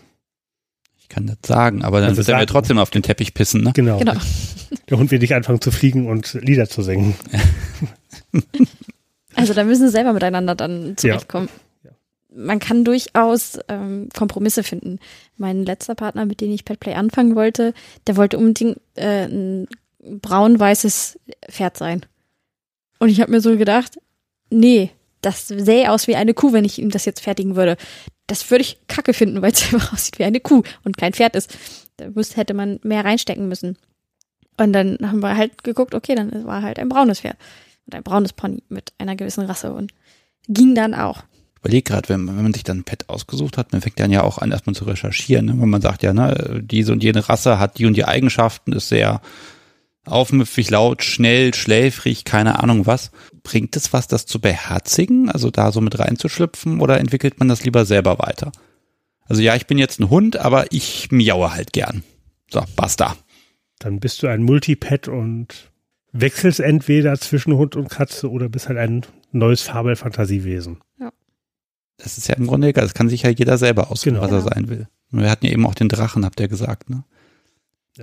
Ich kann das sagen, aber dann Also wird er mir trotzdem auf den Teppich pissen, ne? Genau. Genau. Der Hund wird nicht anfangen zu fliegen und Lieder zu singen. Also da müssen sie selber miteinander dann zurechtkommen. Ja. Man kann durchaus ähm, Kompromisse finden. Mein letzter Partner, mit dem ich Petplay anfangen wollte, der wollte unbedingt äh, ein braun-weißes Pferd sein. Und ich habe mir so gedacht, nee, das sähe aus wie eine Kuh, wenn ich ihm das jetzt fertigen würde. Das würde ich kacke finden, weil es einfach aussieht wie eine Kuh und kein Pferd ist. Da müsste, hätte man mehr reinstecken müssen. Und dann haben wir halt geguckt, okay, dann war halt ein braunes Pferd. Und ein braunes Pony mit einer gewissen Rasse und ging dann auch. Überlege gerade, wenn, wenn man sich dann ein Pet ausgesucht hat, man fängt dann ja auch an, erstmal zu recherchieren. Ne? Wenn man sagt, ja, ne, diese und jene Rasse hat die und die Eigenschaften, ist sehr aufmüpfig, laut, schnell, schläfrig, keine Ahnung was. Bringt es was, das zu beherzigen, also da so mit reinzuschlüpfen, oder entwickelt man das lieber selber weiter? Also ja, ich bin jetzt ein Hund, aber ich miaue halt gern. So, basta. Dann bist du ein Multipet und wechselst entweder zwischen Hund und Katze oder bist halt ein neues Fabelfantasiewesen. Das ist ja im Grunde egal. Das kann sich ja jeder selber aussuchen, Genau. was er sein will. Und wir hatten ja eben auch den Drachen, habt ihr gesagt, ne?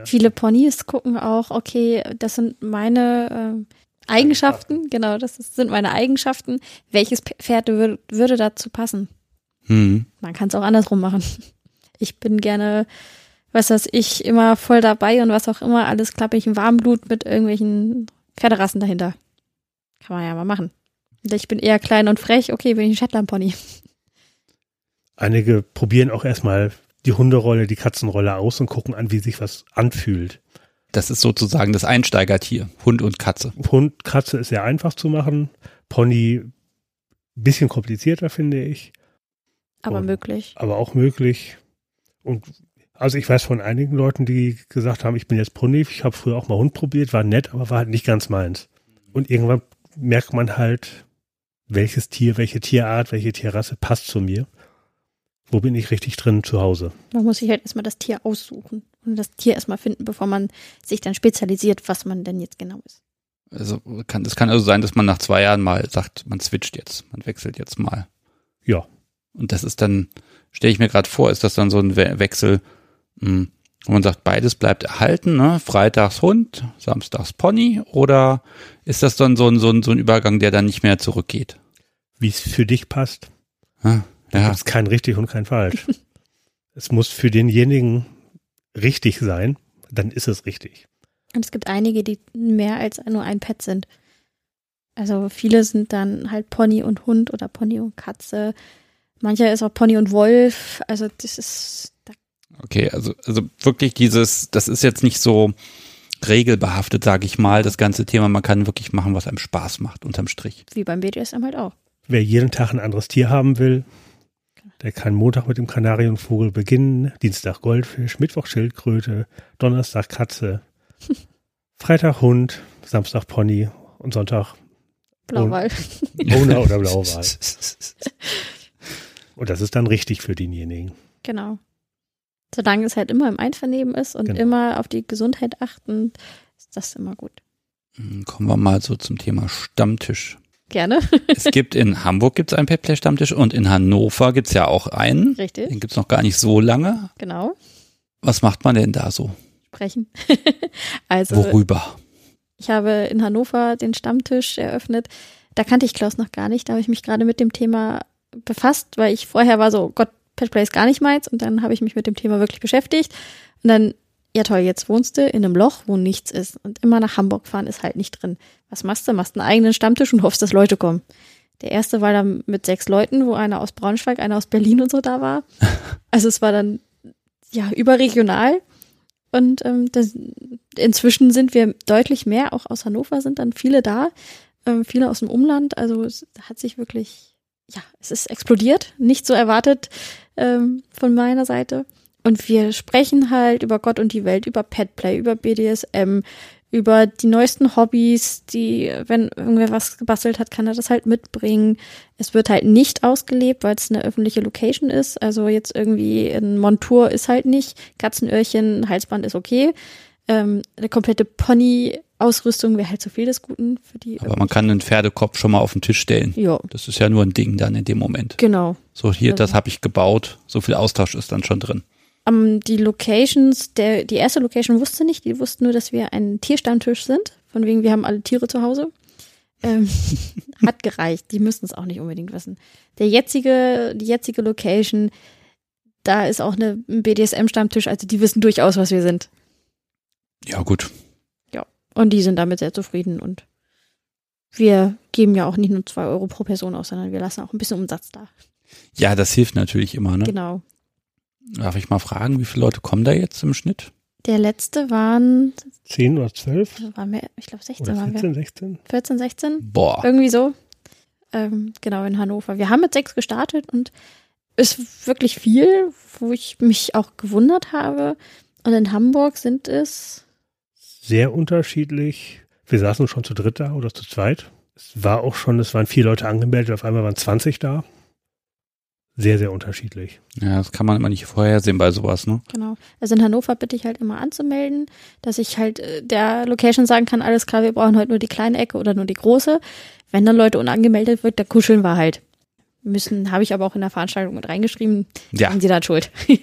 Viele Ponys gucken auch, okay, das sind meine ähm, Eigenschaften, genau, das ist, sind meine Eigenschaften. Welches Pferd wür würde dazu passen? Hm. Man kann es auch andersrum machen. Ich bin gerne, was weiß ich, immer voll dabei und was auch immer, alles klappe ich in Warmblut mit irgendwelchen Pferderassen dahinter. Kann man ja mal machen. Ich bin eher klein und frech, okay, bin ich ein Shetland-Pony. Einige probieren auch erstmal die Hunderolle, die Katzenrolle aus und gucken an, wie sich was anfühlt. Das ist sozusagen das Einsteigertier. Hund und Katze. Hund, Katze ist sehr einfach zu machen. Pony bisschen komplizierter, finde ich, Aber Und- möglich. aber auch möglich. Und also ich weiß von einigen Leuten, die gesagt haben, ich bin jetzt Pony, ich habe früher auch mal Hund probiert, war nett, aber war halt nicht ganz meins. Und irgendwann merkt man halt, welches Tier, welche Tierart, welche Tierrasse passt zu mir. Wo bin ich richtig drin zu Hause? Man muss sich halt erstmal das Tier aussuchen und das Tier erstmal finden, bevor man sich dann spezialisiert, was man denn jetzt genau ist. Also kann, es kann also sein, dass man nach zwei Jahren mal sagt, man switcht jetzt, man wechselt jetzt mal. Ja. Und das ist dann, stelle ich mir gerade vor, ist das dann so ein We Wechsel, mh, wo man sagt, beides bleibt erhalten, ne? Freitags Hund, samstags Pony, oder ist das dann so ein, so ein, so ein Übergang, der dann nicht mehr zurückgeht? Wie es für dich passt. Ah, Da Ja, gibt es kein richtig und kein falsch. es muss für denjenigen richtig sein, dann ist es richtig. Und es gibt einige, die mehr als nur ein Pet sind. Also viele sind dann halt Pony und Hund oder Pony und Katze. Mancher ist auch Pony und Wolf. Also das ist, da okay, also, also wirklich dieses, das ist jetzt nicht so regelbehaftet, sage ich mal, das ganze Thema. Man kann wirklich machen, was einem Spaß macht, unterm Strich. wie beim BDSM halt auch. Wer jeden Tag ein anderes Tier haben will, der kann Montag mit dem Kanarienvogel beginnen, Dienstag Goldfisch, Mittwoch Schildkröte, Donnerstag Katze, Freitag Hund, Samstag Pony und Sonntag Blauwal. Owner oder Blauwal. Und das ist dann richtig für denjenigen. Genau. Solange es halt immer im Einvernehmen ist und Genau. immer auf die Gesundheit achten, ist das immer gut. Kommen wir mal so zum Thema Stammtisch. Gerne. Es gibt in Hamburg gibt's einen Petplay Stammtisch und in Hannover gibt's ja auch einen. Richtig. Den gibt's noch gar nicht so lange. Genau. Was macht man denn da so? Sprechen. also, Worüber? ich habe in Hannover den Stammtisch eröffnet. Da kannte ich Klaus noch gar nicht. Da habe ich mich gerade mit dem Thema befasst, weil ich vorher war so, Gott, Petplay ist gar nicht meins. Und dann habe ich mich mit dem Thema wirklich beschäftigt. Und dann, ja toll, jetzt wohnst du in einem Loch, wo nichts ist. Und immer nach Hamburg fahren ist halt nicht drin. Was machst du? Machst einen eigenen Stammtisch und hoffst, dass Leute kommen. Der erste war dann mit sechs Leuten, wo einer aus Braunschweig, einer aus Berlin und so da war. Also es war dann ja überregional. Und ähm, das, inzwischen sind wir deutlich mehr, auch aus Hannover sind dann viele da, ähm, viele aus dem Umland. Also es hat sich wirklich, ja, es ist explodiert, nicht so erwartet ähm, von meiner Seite. Und wir sprechen halt über Gott und die Welt, über Petplay, über BDSM, über die neuesten Hobbys, die, wenn irgendwer was gebastelt hat, kann er das halt mitbringen. Es wird halt nicht ausgelebt, weil es eine öffentliche Location ist. Also jetzt irgendwie ein Montur ist halt nicht. Katzenöhrchen, Halsband ist okay. Ähm, eine komplette Pony-Ausrüstung wäre halt zu viel des Guten für die. Aber man kann einen Pferdekopf schon mal auf den Tisch stellen. Ja, Das ist ja nur ein Ding dann in dem Moment. genau. So, hier, das Also- habe ich gebaut. So viel Austausch ist dann schon drin. Ähm, die Locations, der, die erste Location wusste nicht, die wussten nur, dass wir ein Tierstammtisch sind. Von wegen, wir haben alle Tiere zu Hause. Ähm, hat gereicht. Die müssten es auch nicht unbedingt wissen. Der jetzige, die jetzige Location, da ist auch eine, ein BDSM-Stammtisch, also die wissen durchaus, was wir sind. Ja, gut. Und die sind damit sehr zufrieden und wir geben ja auch nicht nur zwei Euro pro Person aus, sondern wir lassen auch ein bisschen Umsatz da. Ja, das hilft natürlich immer, ne? Genau. Darf ich mal fragen, wie viele Leute kommen da jetzt im Schnitt? Der letzte waren, Zehn oder zwölf waren wir, ich glaube 16 oder waren wir. 14, 16? 14, 16? Boah. Irgendwie so. Ähm, genau, in Hannover. Wir haben mit sechs gestartet und ist wirklich viel, wo ich mich auch gewundert habe. Und in Hamburg sind es, Sehr unterschiedlich. Wir saßen schon zu dritt da oder zu zweit. Es war auch schon, es waren vier Leute angemeldet, auf einmal waren 20 da. Sehr, sehr unterschiedlich. Ja, das kann man immer nicht vorhersehen bei sowas, ne? Genau. Also in Hannover bitte ich halt immer anzumelden, dass ich halt äh, der Location sagen kann, alles klar, wir brauchen heute nur die kleine Ecke oder nur die große. Wenn dann Leute unangemeldet wird, da kuscheln wir halt. Müssen, habe ich aber auch in der Veranstaltung mit reingeschrieben, Ja. sind sie dann schuld.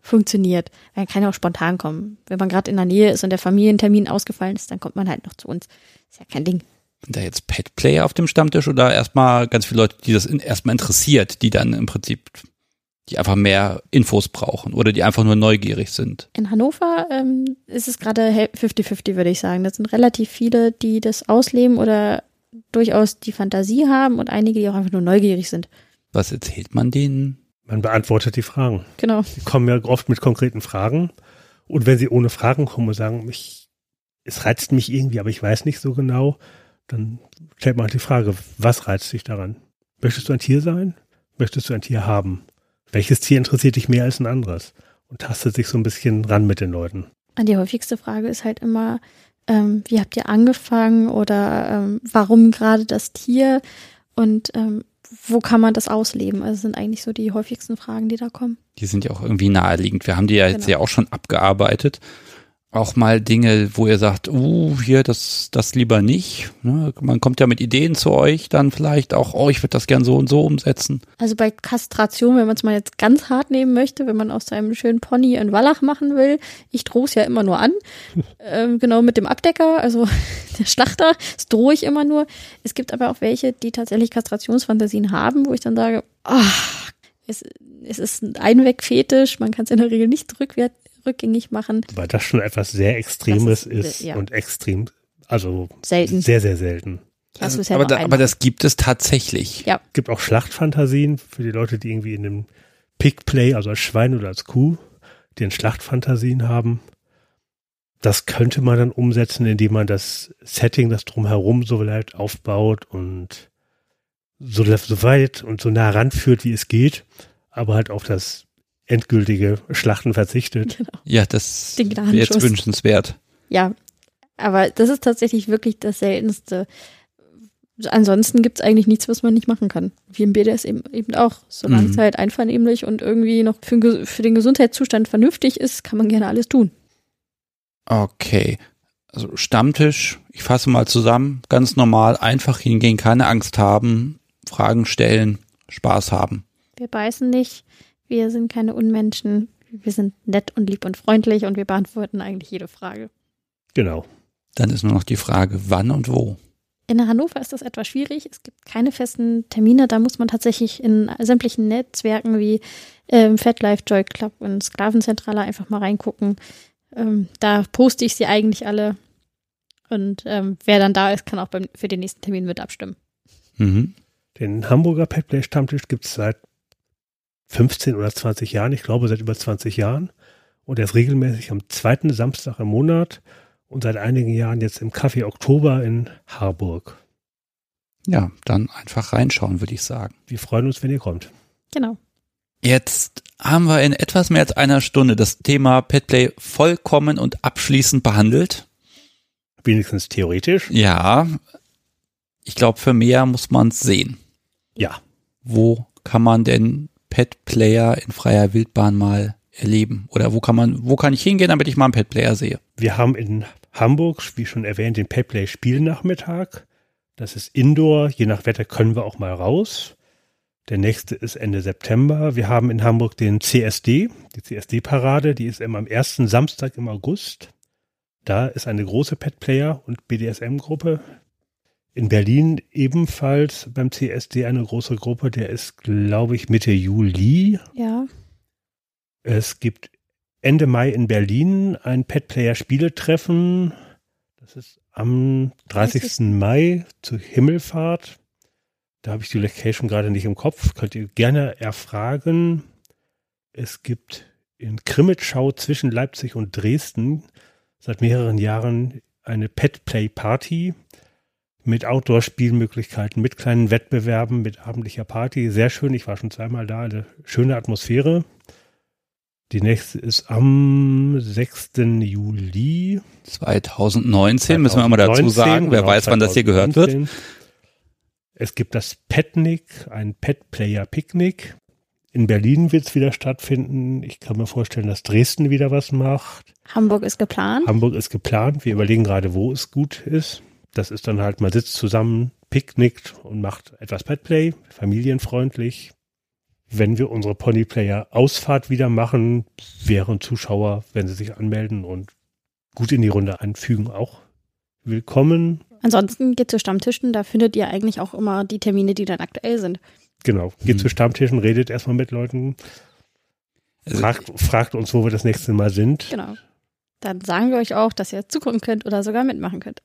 Funktioniert. Man kann ja auch spontan kommen. Wenn man gerade in der Nähe ist und der Familientermin ausgefallen ist, dann kommt man halt noch zu uns. Ist ja kein Ding. Sind da jetzt Pet-Player auf dem Stammtisch oder erstmal ganz viele Leute, die das in, erstmal interessiert, die dann im Prinzip, die einfach mehr Infos brauchen oder die einfach nur neugierig sind? In Hannover ähm, ist es gerade hel- 50-50, würde ich sagen. Das sind relativ viele, die das ausleben oder durchaus die Fantasie haben und einige, die auch einfach nur neugierig sind. Was erzählt man denen? Man beantwortet die Fragen. Genau. Die kommen ja oft mit konkreten Fragen. Und wenn sie ohne Fragen kommen und sagen, ich, es reizt mich irgendwie, aber ich weiß nicht so genau, dann stellt man halt die Frage, was reizt dich daran? Möchtest du ein Tier sein? Möchtest du ein Tier haben? Welches Tier interessiert dich mehr als ein anderes? Und tastet sich so ein bisschen ran mit den Leuten. Die häufigste Frage ist halt immer, ähm, wie habt ihr angefangen oder ähm, warum gerade das Tier und ähm, wo kann man das ausleben? Also sind eigentlich so die häufigsten Fragen, die da kommen. Die sind ja auch irgendwie naheliegend. Wir haben die ja jetzt Genau. ja auch schon abgearbeitet. Auch mal Dinge, wo ihr sagt, uh, hier, das, das lieber nicht. Ne? Man kommt ja mit Ideen zu euch, dann vielleicht auch, oh, ich würde das gern so und so umsetzen. Also bei Kastration, wenn man es mal jetzt ganz hart nehmen möchte, wenn man aus seinem schönen Pony einen Wallach machen will, ich drohe es ja immer nur an. ähm, genau mit dem Abdecker, also der Schlachter, das drohe ich immer nur. Es gibt aber auch welche, die tatsächlich Kastrationsfantasien haben, wo ich dann sage, ach, es, es ist ein Einwegfetisch, man kann es in der Regel nicht rückwärts, rückgängig machen. Weil das schon etwas sehr Extremes Das ist, ist, ja. und extrem, also Selten. sehr, sehr selten. Das Also, ja aber, da, aber das gibt es tatsächlich. Ja. Es gibt auch Schlachtfantasien für die Leute, die irgendwie in einem Pigplay, also als Schwein oder als Kuh, die in Schlachtfantasien haben. Das könnte man dann umsetzen, indem man das Setting, das drumherum so weit aufbaut und so, so weit und so nah ranführt, wie es geht, aber halt auf das endgültige Schlachten verzichtet. Ja, das wäre jetzt wünschenswert. Ja, aber das ist tatsächlich wirklich das Seltenste. Ansonsten gibt's eigentlich nichts, was man nicht machen kann. Wie im BDS eben, eben auch. Solange Mhm. es halt einvernehmlich und irgendwie noch für, für den Gesundheitszustand vernünftig ist, kann man gerne alles tun. Okay. Also Stammtisch, ich fasse mal zusammen, ganz normal, einfach hingehen, keine Angst haben, Fragen stellen, Spaß haben. Wir beißen nicht, wir sind keine Unmenschen, wir sind nett und lieb und freundlich und wir beantworten eigentlich jede Frage. Genau. Dann ist nur noch die Frage, wann und wo. In Hannover ist das etwas schwierig. Es gibt keine festen Termine. Da muss man tatsächlich in sämtlichen Netzwerken wie ähm, FatLife, Joy Club und Sklavenzentrale einfach mal reingucken. Ähm, da poste ich sie eigentlich alle. Und ähm, wer dann da ist, kann auch beim, für den nächsten Termin mit abstimmen. Mhm. Den Hamburger Petplay Stammtisch gibt es seit 15 oder 20 Jahren, ich glaube seit über 20 Jahren. Und er ist regelmäßig am zweiten Samstag im Monat und seit einigen Jahren jetzt im Café Oktober in Harburg. Ja, dann einfach reinschauen, würde ich sagen. Wir freuen uns, wenn ihr kommt. Genau. Jetzt haben wir in etwas mehr als einer Stunde das Thema Petplay vollkommen und abschließend behandelt. Wenigstens theoretisch. Ja, ich glaube, für mehr muss man es sehen. Ja. Wo kann man denn Petplayer in freier Wildbahn mal erleben? Oder wo kann man, wo kann ich hingehen, damit ich mal einen Petplayer sehe? Wir haben in Hamburg, wie schon erwähnt, den Petplay Spielnachmittag. Das ist Indoor. Je nach Wetter können wir auch mal raus. Der nächste ist Ende September. Wir haben in Hamburg den CSD, die CSD-Parade. Die ist immer am ersten Samstag im August. Da ist eine große Petplayer- und BDSM-Gruppe. In Berlin ebenfalls beim CSD eine große Gruppe. Der ist, glaube ich, Mitte Juli. Ja. Es gibt Ende Mai in Berlin ein Petplayer-Spieletreffen. Das ist am 30. 30. Mai zur Himmelfahrt. Da habe ich die Location gerade nicht im Kopf. Könnt ihr gerne erfragen. Es gibt in Krimitschau zwischen Leipzig und Dresden seit mehreren Jahren eine Petplay-Party mit Outdoor-Spielmöglichkeiten, mit kleinen Wettbewerben, mit abendlicher Party. Sehr schön. Ich war schon zweimal da. Eine schöne Atmosphäre. Die nächste ist am 6. Juli. 2019, müssen wir immer dazu 2019, sagen. Wer weiß, wann das hier gehört wird. 2019. Es gibt das Petnik, ein Pet Player Picknick. In Berlin wird es wieder stattfinden. Ich kann mir vorstellen, dass Dresden wieder was macht. Hamburg ist geplant. Hamburg ist geplant. Wir überlegen gerade, wo es gut ist. Das ist dann halt, man sitzt zusammen, picknickt und macht etwas Petplay, familienfreundlich. Wenn wir unsere Ponyplayer Ausfahrt wieder machen, wären Zuschauer, wenn sie sich anmelden und gut in die Runde anfügen, auch willkommen. Ansonsten geht zu Stammtischen, da findet ihr eigentlich auch immer die Termine, die dann aktuell sind. Genau, geht Hm. zu Stammtischen, redet erstmal mit Leuten, Also, fragt, fragt uns, wo wir das nächste Mal sind. Genau. Dann sagen wir euch auch, dass ihr zugucken könnt oder sogar mitmachen könnt.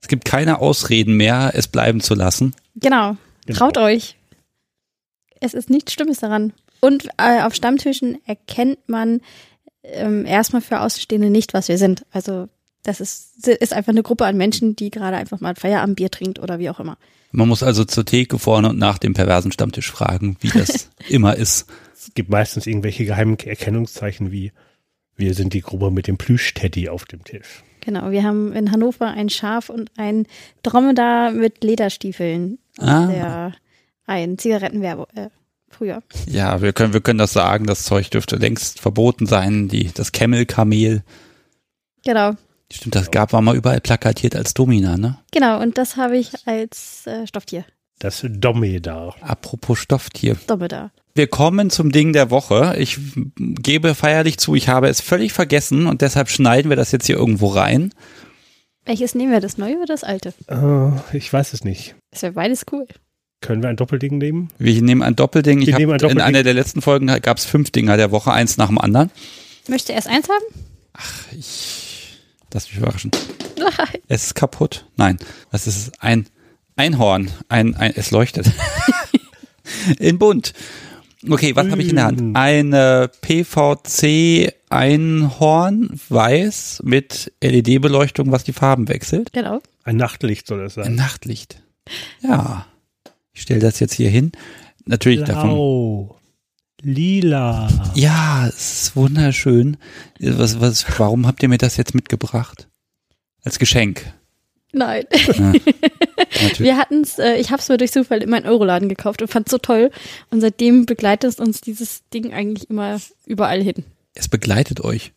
Es gibt keine Ausreden mehr, es bleiben zu lassen. Genau. Genau. Traut euch. Es ist nichts Schlimmes daran. Und äh, auf Stammtischen erkennt man ähm, erstmal für Außenstehende nicht, was wir sind. Also das ist, ist einfach eine Gruppe an Menschen, die gerade einfach mal ein Feierabendbier trinkt oder wie auch immer. Man muss also zur Theke vorne und nach dem perversen Stammtisch fragen, wie das immer ist. Es gibt meistens irgendwelche geheimen Erkennungszeichen wie wir sind die Gruppe mit dem Plüsch-Teddy auf dem Tisch. Genau, wir haben in Hannover ein Schaf und ein Dromedar mit Lederstiefeln. Ah. Der ein Zigarettenwerbe äh, früher. Ja, wir können, wir können das sagen, das Zeug dürfte längst verboten sein, die, das Camel-Kamel. Genau, Stimmt, das gab, war mal überall plakatiert als Domina, ne? genau. Und das habe ich als äh, Stofftier. Das Domedar. Apropos Stofftier. Dromedar. Wir kommen zum Ding der Woche. Ich gebe feierlich zu, ich habe es völlig vergessen und deshalb schneiden wir das jetzt hier irgendwo rein. Welches nehmen wir, das neue oder das alte? Äh, ich weiß es nicht. Das wäre beides cool. Können wir ein Doppelding nehmen? Wir nehmen ein Doppelding. Ich Wir hab, nehmen ein in Doppelding. einer der letzten Folgen gab es fünf Dinger der Woche, eins nach dem anderen. Möchtest du erst eins haben? Ich lass mich überraschen. Es ist kaputt. Nein, das ist ein Einhorn. Ein, ein es leuchtet. In bunt. Okay, was habe ich in der Hand? Mm. Eine PVC Einhorn weiß mit LED-Beleuchtung, was die Farben wechselt. Genau. Ein Nachtlicht soll es Ein sein. Nachtlicht. Ja. Ich stelle das jetzt hier hin. Natürlich davon. Blau. Lila. Ja, es ist wunderschön. Was, was, warum habt ihr mir das jetzt mitgebracht? Als Geschenk. Nein. Ja, natürlich. Wir hatten es, äh, ich habe es mir durch Zufall in meinen Euroladen gekauft und fand es so toll. Und seitdem begleitet uns dieses Ding eigentlich immer überall hin. Es begleitet euch.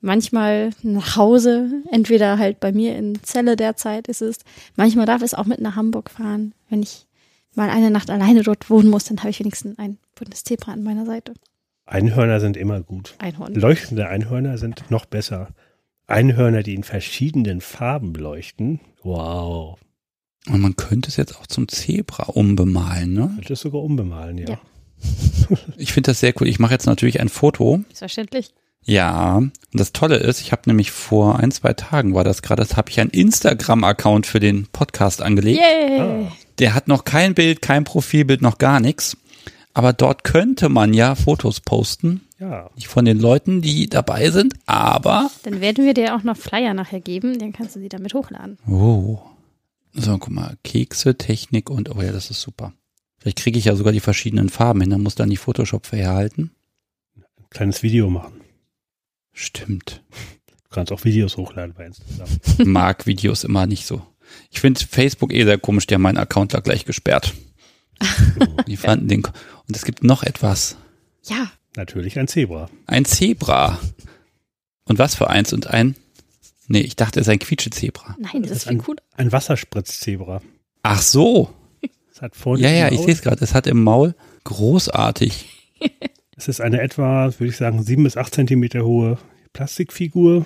Manchmal nach Hause, entweder halt bei mir in Celle derzeit ist es. Manchmal darf es auch mit nach Hamburg fahren. Wenn ich mal eine Nacht alleine dort wohnen muss, dann habe ich wenigstens ein buntes Zebra an meiner Seite. Einhörner sind immer gut. Einhorn. Leuchtende Einhörner sind noch besser. Einhörner, die in verschiedenen Farben leuchten. Wow. Und man könnte es jetzt auch zum Zebra umbemalen, ne? Könnte es sogar umbemalen, ja. Ja. Ich finde das sehr cool. Ich mache jetzt natürlich ein Foto. Selbstverständlich. Ja, und das Tolle ist, ich habe nämlich vor ein, zwei Tagen war das gerade, das habe ich einen Instagram-Account für den Podcast angelegt. Yay! Ah. Der hat noch kein Bild, kein Profilbild, noch gar nichts. Aber dort könnte man ja Fotos posten. Ja. Nicht von den Leuten, die dabei sind, aber. Dann werden wir dir auch noch Flyer nachher geben, dann kannst du sie damit hochladen. Oh. So, guck mal. Kekse, Technik und, oh ja, das ist super. Vielleicht kriege ich ja sogar die verschiedenen Farben hin, dann muss dann die Photoshop verherhalten. Ein kleines Video machen. Stimmt. Du kannst auch Videos hochladen bei Instagram. Mag Videos immer nicht so. Ich finde Facebook eh sehr komisch, die haben meinen Account da gleich gesperrt. Die fanden den. Und es gibt noch etwas. Ja, Natürlich ein Zebra. Ein Zebra. Und was für eins und ein. Nee, ich dachte, es ist ein Quietschezebra. nein, das, Das ist viel cooler. Ein Wasserspritzzebra. Ach so. Es hat vorne Ja, ja, ich sehe es gerade. Es hat im Maul großartig. Es ist eine etwa, würde ich sagen, sieben bis acht Zentimeter hohe Plastikfigur,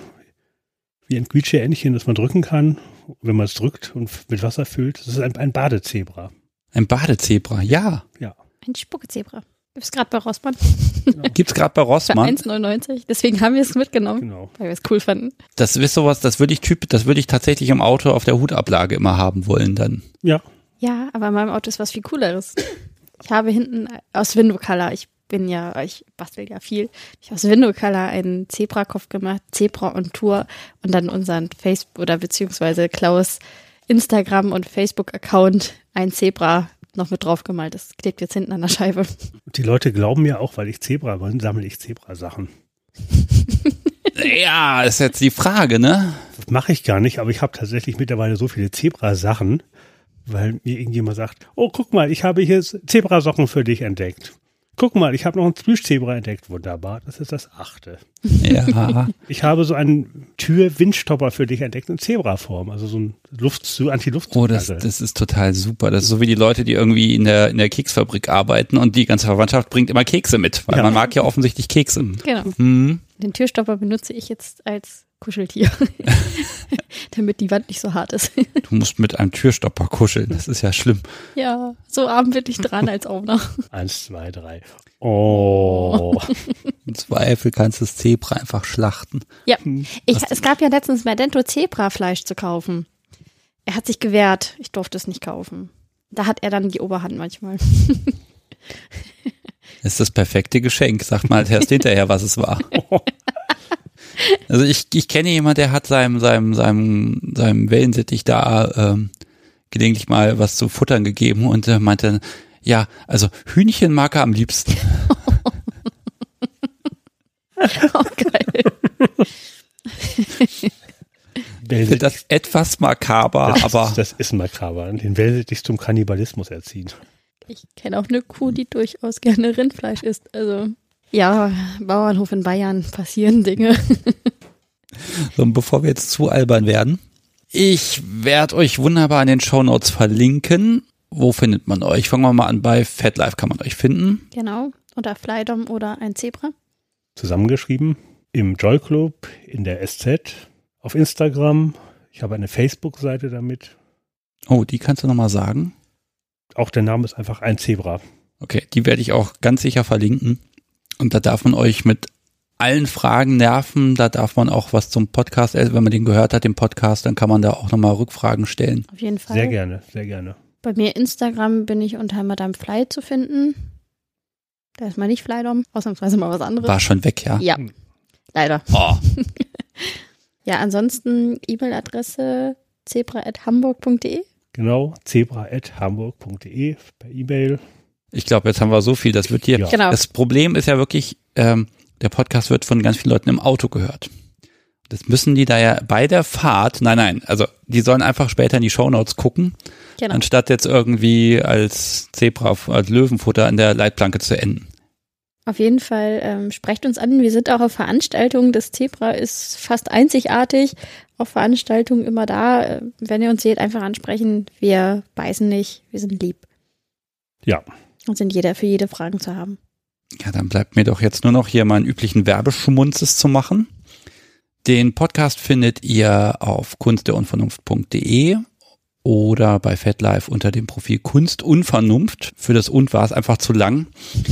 wie ein Quietsche-Entchen, das man drücken kann, wenn man es drückt und mit Wasser füllt. Das ist ein, ein Badezebra. Ein Badezebra. Ja. Ein Spuckezebra. Gibt's gerade bei Rossmann Gibt's gerade bei für Rossmann. 1,99. Deswegen haben wir es mitgenommen, Genau. weil wir es cool fanden. Das ist sowas, das würde ich typ, das würde ich tatsächlich im Auto auf der Hutablage immer haben wollen dann. Ja, Ja, aber in meinem Auto ist was viel cooleres. Ich habe hinten aus Window Color, ich bin ja, ich bastel ja viel, ich habe aus Window Color einen Zebra-Kopf gemacht, Zebra und Tour und dann unseren Facebook oder beziehungsweise Klaus Instagram und Facebook-Account ein Zebra noch mit drauf gemalt. Das klebt jetzt hinten an der Scheibe. und die Leute glauben mir auch, weil ich Zebra bin, sammle ich Zebra-Sachen. Ja, ist jetzt die Frage, ne? Das mache ich gar nicht, aber ich habe tatsächlich mittlerweile so viele Zebra-Sachen, weil mir irgendjemand sagt, oh, guck mal, ich habe hier Zebrasocken für dich entdeckt. Guck mal, ich habe noch ein Plüschzebra entdeckt. Wunderbar, das ist das achte. Ja. Ich habe so einen Tür-Windstopper für dich entdeckt in Zebraform, also so ein Luft so Anti-Luft. Oh, das, das ist total super. Das ist so wie die Leute, die irgendwie in der, in der Keksfabrik arbeiten und die ganze Verwandtschaft bringt immer Kekse mit, weil Ja. man mag ja offensichtlich Kekse. Genau. Hm. Den Türstopper benutze ich jetzt als Kuscheltier, damit die Wand nicht so hart ist. Du musst mit einem Türstopper kuscheln. Das ist ja schlimm. ja, so arm bin ich dran als Owner. Eins, zwei, drei. Oh. Im Zweifel kannst du das Zebra einfach schlachten. Ja, ich, es gab ja letztens Merdento Zebra-Fleisch zu kaufen. Er hat sich gewehrt. Ich durfte es nicht kaufen. Da hat er dann die Oberhand manchmal. Das ist das perfekte Geschenk. Sag mal erst hinterher, was es war. Also ich, ich kenne jemand, der hat seinem, seinem, seinem, seinem Wellensittich da ähm, gelegentlich mal was zu futtern gegeben und äh, meinte, ja, also Hühnchen mag er am liebsten. Oh, geil. Ich finde das etwas makaber, das, aber das ist makaber. Den Wellensittich zum Kannibalismus erziehen. Ich kenne auch eine Kuh, die durchaus gerne Rindfleisch isst. Also, ja, Bauernhof in Bayern passieren Dinge. So, und bevor wir jetzt zu albern werden, ich werde euch wunderbar in den Shownotes verlinken. Wo findet man euch? Fangen wir mal an. Bei FatLife kann man euch finden. Genau. Oder Flydom oder ein Zebra. Zusammengeschrieben im Joy Club, in der SZ, auf Instagram. Ich habe eine Facebook-Seite damit. Oh, die kannst du nochmal sagen. Auch der Name ist einfach ein Zebra. Okay, die werde ich auch ganz sicher verlinken. Und da darf man euch mit allen Fragen nerven. Da darf man auch was zum Podcast, äh, wenn man den gehört hat, den Podcast, dann kann man da auch nochmal Rückfragen stellen. Auf jeden Fall. Sehr gerne, sehr gerne. Bei mir Instagram bin ich unter Madame Fly zu finden. Da ist mal nicht Flydom, ausnahmsweise mal was anderes. War schon weg, ja? Ja, leider. Oh, Ja, ansonsten E-Mail-Adresse zebra.hamburg.de. Genau, zebra.hamburg.de per E-Mail. Ich glaube, jetzt haben wir so viel. Das wird hier. Ja. Genau. Das Problem ist ja wirklich, ähm, der Podcast wird von ganz vielen Leuten im Auto gehört. Das müssen die da ja bei der Fahrt, nein, nein, also die sollen einfach später in die Shownotes gucken, Genau. anstatt jetzt irgendwie als Zebra, als Löwenfutter an der Leitplanke zu enden. Auf jeden Fall ähm, sprecht uns an. Wir sind auch auf Veranstaltungen. Das Zebra ist fast einzigartig. Auf Veranstaltungen immer da. Äh, Wenn ihr uns seht, einfach ansprechen. Wir beißen nicht. Wir sind lieb Ja, und sind jeder für jede Fragen zu haben. Ja, dann bleibt mir doch jetzt nur noch hier meinen üblichen Werbeschmunzes zu machen. Den Podcast findet ihr auf kunstderunvernunft.de oder bei FatLife unter dem Profil Kunst Unvernunft. Für das Und war es einfach zu lang.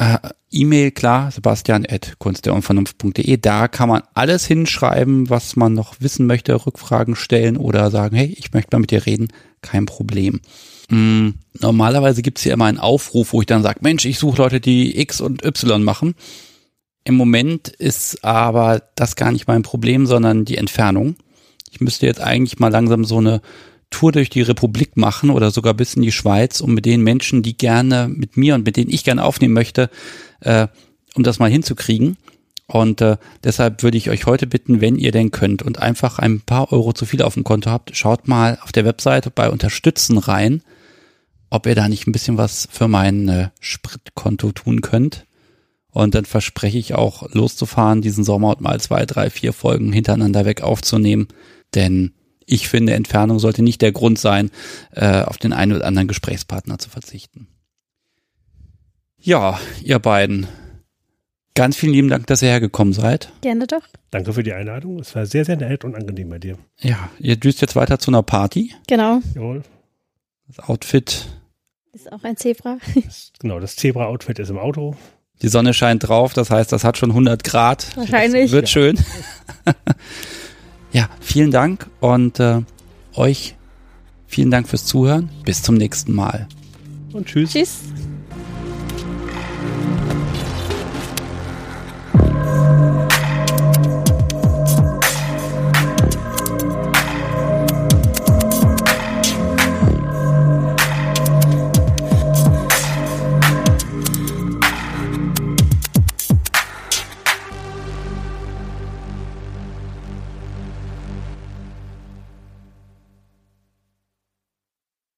Äh, E-Mail, klar, sebastian at kunstderunvernunft.de. Da kann man alles hinschreiben, was man noch wissen möchte, Rückfragen stellen oder sagen, hey, ich möchte mal mit dir reden. Kein Problem. Mm, Normalerweise gibt's hier immer einen Aufruf, wo ich dann sage, Mensch, ich suche Leute, die X und Y machen. Im Moment ist aber das gar nicht mein Problem, sondern die Entfernung. Ich müsste jetzt eigentlich mal langsam so eine Tour durch die Republik machen oder sogar bis in die Schweiz, um mit den Menschen, die gerne mit mir und mit denen ich gerne aufnehmen möchte, äh, um das mal hinzukriegen. Und äh, deshalb würde ich euch heute bitten, wenn ihr denn könnt und einfach ein paar Euro zu viel auf dem Konto habt, schaut mal auf der Webseite bei Unterstützen rein, ob ihr da nicht ein bisschen was für mein äh, Spritkonto tun könnt. Und dann verspreche ich auch loszufahren, diesen Sommer und mal zwei, drei, vier Folgen hintereinander weg aufzunehmen. Denn ich finde, Entfernung sollte nicht der Grund sein, äh, auf den einen oder anderen Gesprächspartner zu verzichten. Ja, ihr beiden. Ganz vielen lieben Dank, dass ihr hergekommen seid. Gerne doch. danke für die Einladung. Es war sehr, sehr nett und angenehm bei dir. Ja, ihr düst jetzt weiter zu einer Party. Genau. Jawohl. Das Outfit, Ist auch ein Zebra. Das, genau, das Zebra-Outfit ist im Auto. die Sonne scheint drauf, das heißt, das hat schon 100 Grad. Wahrscheinlich. Wird schön. ja, vielen Dank und äh, euch vielen Dank fürs Zuhören. Bis zum nächsten Mal. Und tschüss. Tschüss.